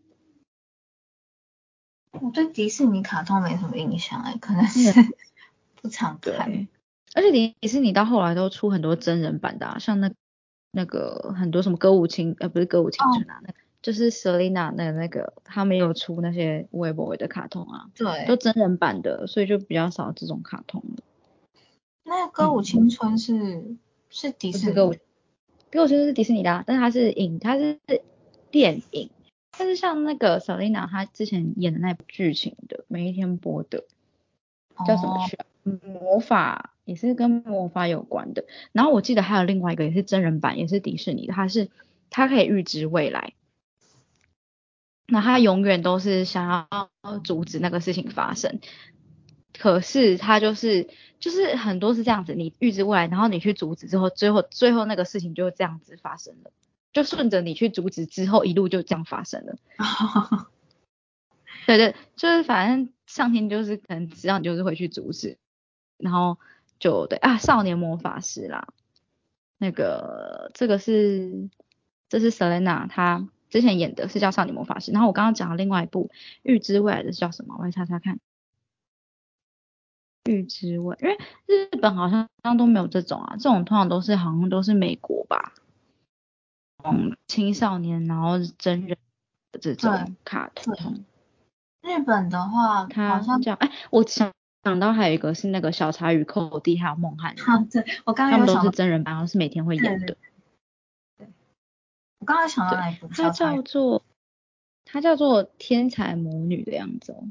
Speaker 2: 我对迪士尼卡通没什么印象哎，可能是不常看。
Speaker 3: 而且迪士尼到后来都出很多真人版的、啊，像那那个很多什么歌舞青呃不是歌舞青春啊，那就是 Selina 的那个他没有出那些微博的卡通啊，
Speaker 2: 对，
Speaker 3: 都真人版的，所以就比较少这种卡通了。
Speaker 2: 那歌舞青春是、是迪士尼
Speaker 3: 歌舞歌舞青春是迪士尼的、啊，但是它是影，它是电影，但是像那个 Selina 她之前演的那部剧情的，每一天播的叫什么剧啊？魔法也是跟魔法有关的。然后我记得还有另外一个也是真人版，也是迪士尼的，它是它可以预知未来。那他永远都是想要阻止那个事情发生，可是他就是就是很多是这样子，你预知未来，然后你去阻止之后，最后最后那个事情就这样子发生了，就顺着你去阻止之后，一路就这样发生了。对对，就是反正上天就是可能知道你就是会去阻止，然后就对啊，少年魔法师啦，那个这个是这是 Selena 她。之前演的是叫《少年魔法师》，然后我刚刚讲的另外一部《预知未来的》是叫什么？我来查查看。预知未，因为日本好像都没有这种啊，这种通常都是好像都是美国吧，嗯，青少年然后真人的这种卡通。
Speaker 2: 日本的话，
Speaker 3: 他
Speaker 2: 好像
Speaker 3: 讲，哎，我想想到还有一个是那个小茶与寇弟还有梦汉，
Speaker 2: 啊，对我刚刚
Speaker 3: 他们都是真人版，然后是每天会演的。
Speaker 2: 对我刚刚想到哪一部？
Speaker 3: 它叫做它叫做天才魔女的样子哦。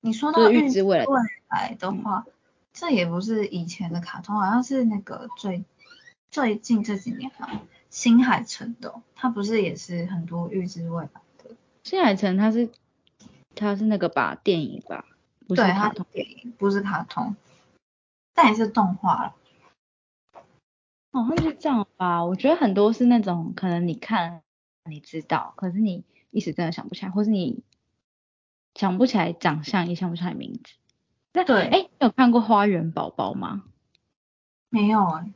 Speaker 2: 你说到
Speaker 3: 就是预知未来
Speaker 2: 未来的话，这也不是以前的卡通，好像是那个最最近这几年啊，新海诚的哦，它不是也是很多预知未来的？
Speaker 3: 新海诚他是他是那个吧电影吧，不是
Speaker 2: 对，它是
Speaker 3: 卡通。
Speaker 2: 电影，不是卡通，但也是动画了。
Speaker 3: 好像是这样吧，我觉得很多是那种可能你看你知道，可是你一时真的想不起来，或是你想不起来长相，也想不起来名字。那
Speaker 2: 对
Speaker 3: 哎，你有看过《花园宝宝》吗？
Speaker 2: 没有哎、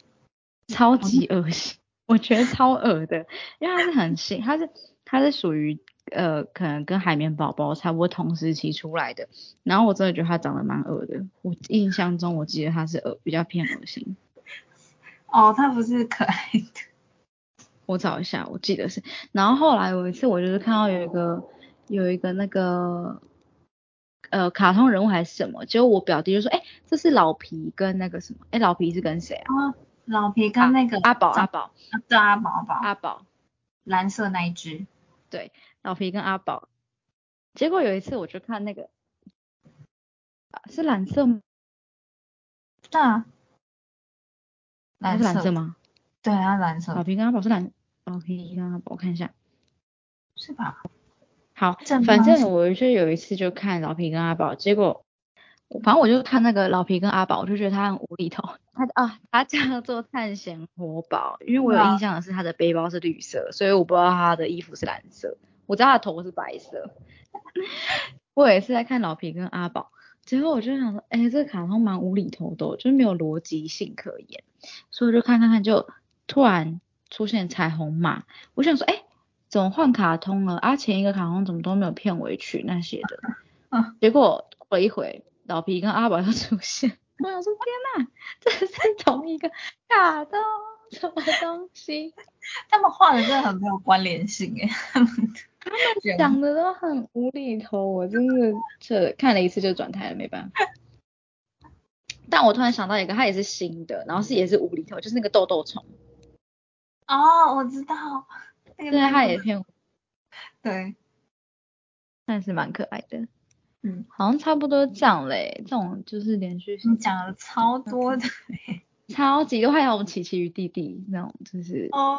Speaker 3: 超级恶心，我觉得超恶的，因为它是很新，它是它是属于呃可能跟海绵宝宝差不多同时期出来的，然后我真的觉得它长得蛮恶的，我印象中我记得它是恶比较偏恶心。
Speaker 2: 哦，它不是可爱的。
Speaker 3: 我找一下，我记得是。然后后来有一次，我就是看到有一个有一个那个呃卡通人物还是什么，结果我表弟就说，哎、这是老皮跟那个什么，哎、老皮是跟谁啊？
Speaker 2: 哦，老皮跟那个
Speaker 3: 阿宝阿
Speaker 2: 长
Speaker 3: 宝
Speaker 2: 对阿宝阿宝
Speaker 3: 阿宝，
Speaker 2: 蓝色那一只。
Speaker 3: 对，老皮跟阿宝。结果有一次我就看那个，啊是蓝色吗？
Speaker 2: 对啊，
Speaker 3: 蓝色吗？
Speaker 2: 对，啊蓝色
Speaker 3: 老皮跟阿宝是蓝，老皮跟阿宝，我看一下。
Speaker 2: 是吧？
Speaker 3: 好
Speaker 2: 正，
Speaker 3: 反正我就有一次就看老皮跟阿宝，结果反正我就看那个老皮跟阿宝，我就觉得他很无厘头。他啊，他叫做探险活宝，因为我有印象的是他的背包是绿色，所以我不知道他的衣服是蓝色，我知道他的头是白色。我也是在看老皮跟阿宝，结果我就想说，哎、这个卡通蛮无厘头的哦，就是没有逻辑性可言，所以我就看看看，就突然出现彩虹马，我想说，哎、怎么换卡通了？啊，前一个卡通怎么都没有片尾曲那些的，
Speaker 2: 啊
Speaker 3: 结果过了一会，老皮跟阿宝又出现，我想说，天呐，这是同一个卡通，什么东西？
Speaker 2: 他们画的真的很没有关联性哎，他们
Speaker 3: 讲的都很无厘头，我真的这看了一次就转台了，没办法。但我突然想到一个，它也是新的，然后是也是无厘头，就是那个豆豆虫，
Speaker 2: 哦，我知道，那个
Speaker 3: 对，它也偏，
Speaker 2: 对，
Speaker 3: 但是蛮可爱的。
Speaker 2: 嗯，
Speaker 3: 好像差不多这样嘞，这种就是连续性。
Speaker 2: 你讲了超多的
Speaker 3: 超级都，还有我们琪琪与弟弟那种，就是
Speaker 2: 哦，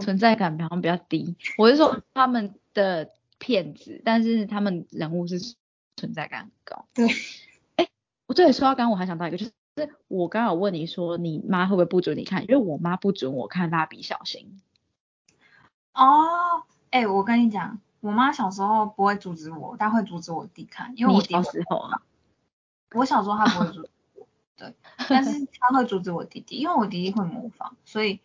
Speaker 3: 存在感好像比较低。我是说他们的片子，但是他们人物是存在感很高。
Speaker 2: 对，
Speaker 3: 哎，我对说到刚刚我还想到一个，就是我刚刚有问你说你妈会不会不准你看，因为我妈不准我看蜡笔小新。
Speaker 2: 哦，哎、我跟你讲，我妈小时候不会阻止我，但会阻止我弟看，因为我弟
Speaker 3: 小时候啊，
Speaker 2: 我小时候她不会阻对，但是他会阻止我弟弟，因为我弟弟会模仿，所以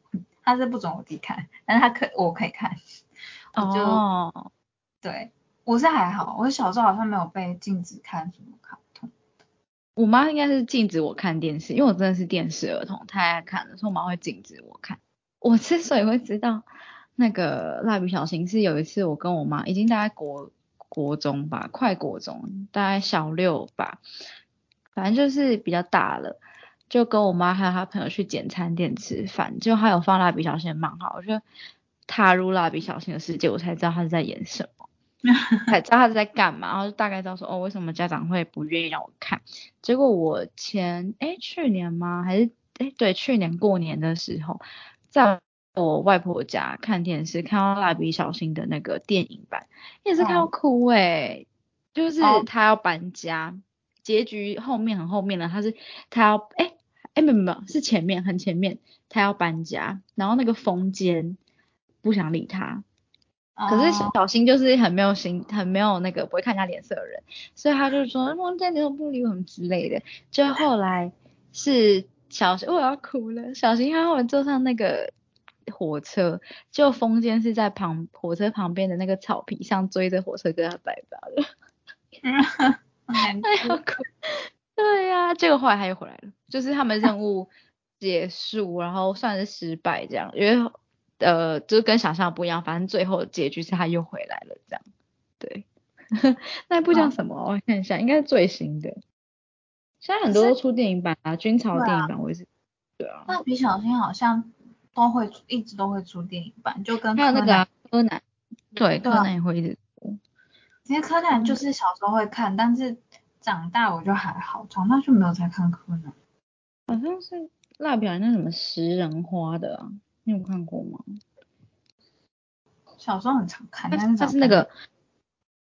Speaker 2: 他是不准我弟看，但是他可我可以看，我就、
Speaker 3: 哦，
Speaker 2: 对，我是还好，我小时候好像没有被禁止看什么卡通。
Speaker 3: 我妈应该是禁止我看电视，因为我真的是电视儿童，太爱看了，所以我妈会禁止我看。我之所以会知道那个蜡笔小新，是有一次我跟我妈已经大概国国中吧，快国中，大概小六吧，反正就是比较大了，就跟我妈还有她朋友去简餐店吃饭，就还有放蜡笔小新的漫画，我就踏入蜡笔小新的世界，我才知道他是在演什么。才知道他是在干嘛，然后就大概知道说哦，为什么家长会不愿意让我看。结果我前哎去年吗？还是哎对，去年过年的时候，在我外婆家看电视，看到蜡笔小新的那个电影版，也是看到哭哎、就是
Speaker 2: 哦
Speaker 3: 他要搬家，结局后面很后面了，他是他要哎哎没有没有是前面很前面，他要搬家，然后那个风间不想理他，可是
Speaker 2: 哦
Speaker 3: 小新就是很没有心，很没有那个不会看人家脸色的人，所以他就说梦见你都不理我们之类的。就后来是小新，我要哭了。小新他后来坐上那个火车，就风间是在旁火车旁边的那个草皮上追着火车跟他拜拜了，哎呀。对呀、结果后来他又回来了，就是他们任务结束，然后算是失败这样，因为呃，就是跟想象不一样，反正最后的结局是他又回来了，这样。对，那部叫什么？我看一下，应该是最新的。现在很多都出电影版啊，军曹电影版我也是，对啊，
Speaker 2: 蜡笔小新好像都会一直都会出电影版，就跟
Speaker 3: 还有那个啊柯南，对，柯南也会一直出。
Speaker 2: 其实柯南就是小时候会看，但是长大我就还好，长大就没有再看柯南。
Speaker 3: 好像是蜡笔小新那什么食人花的啊，你有看过吗？
Speaker 2: 小时候很常看，但是
Speaker 3: 它是那个，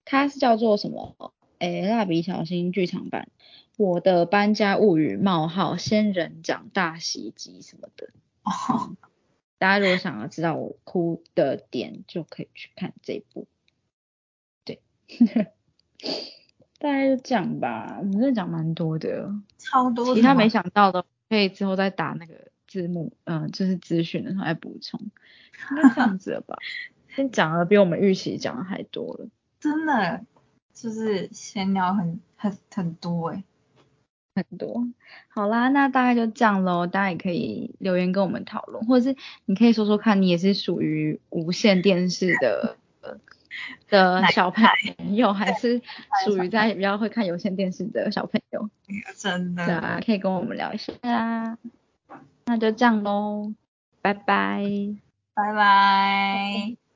Speaker 3: 它是叫做什么？诶，蜡笔小新剧场版，我的搬家物语冒号仙人掌大袭击什么的。
Speaker 2: 哦，
Speaker 3: 大家如果想要知道我哭的点，就可以去看这部。对，大概就这样吧。我们这讲蛮多的，
Speaker 2: 超多
Speaker 3: 其他没想到的，可以之后再打那个字幕，嗯、就是资讯的时候再补充。应该这样子了吧？先讲了比我们预期讲的还多了。
Speaker 2: 真的就是闲聊很很很多哎、
Speaker 3: 很多。好啦，那大概就这样喽。大家也可以留言跟我们讨论，或者是你可以说说看，你也是属于无线电视的呃的小朋友，还是属于在比较会看有线电视的小朋友？
Speaker 2: 真的。
Speaker 3: 对啊，可以跟我们聊一下啊。那就这样喽，拜拜。
Speaker 2: 拜拜。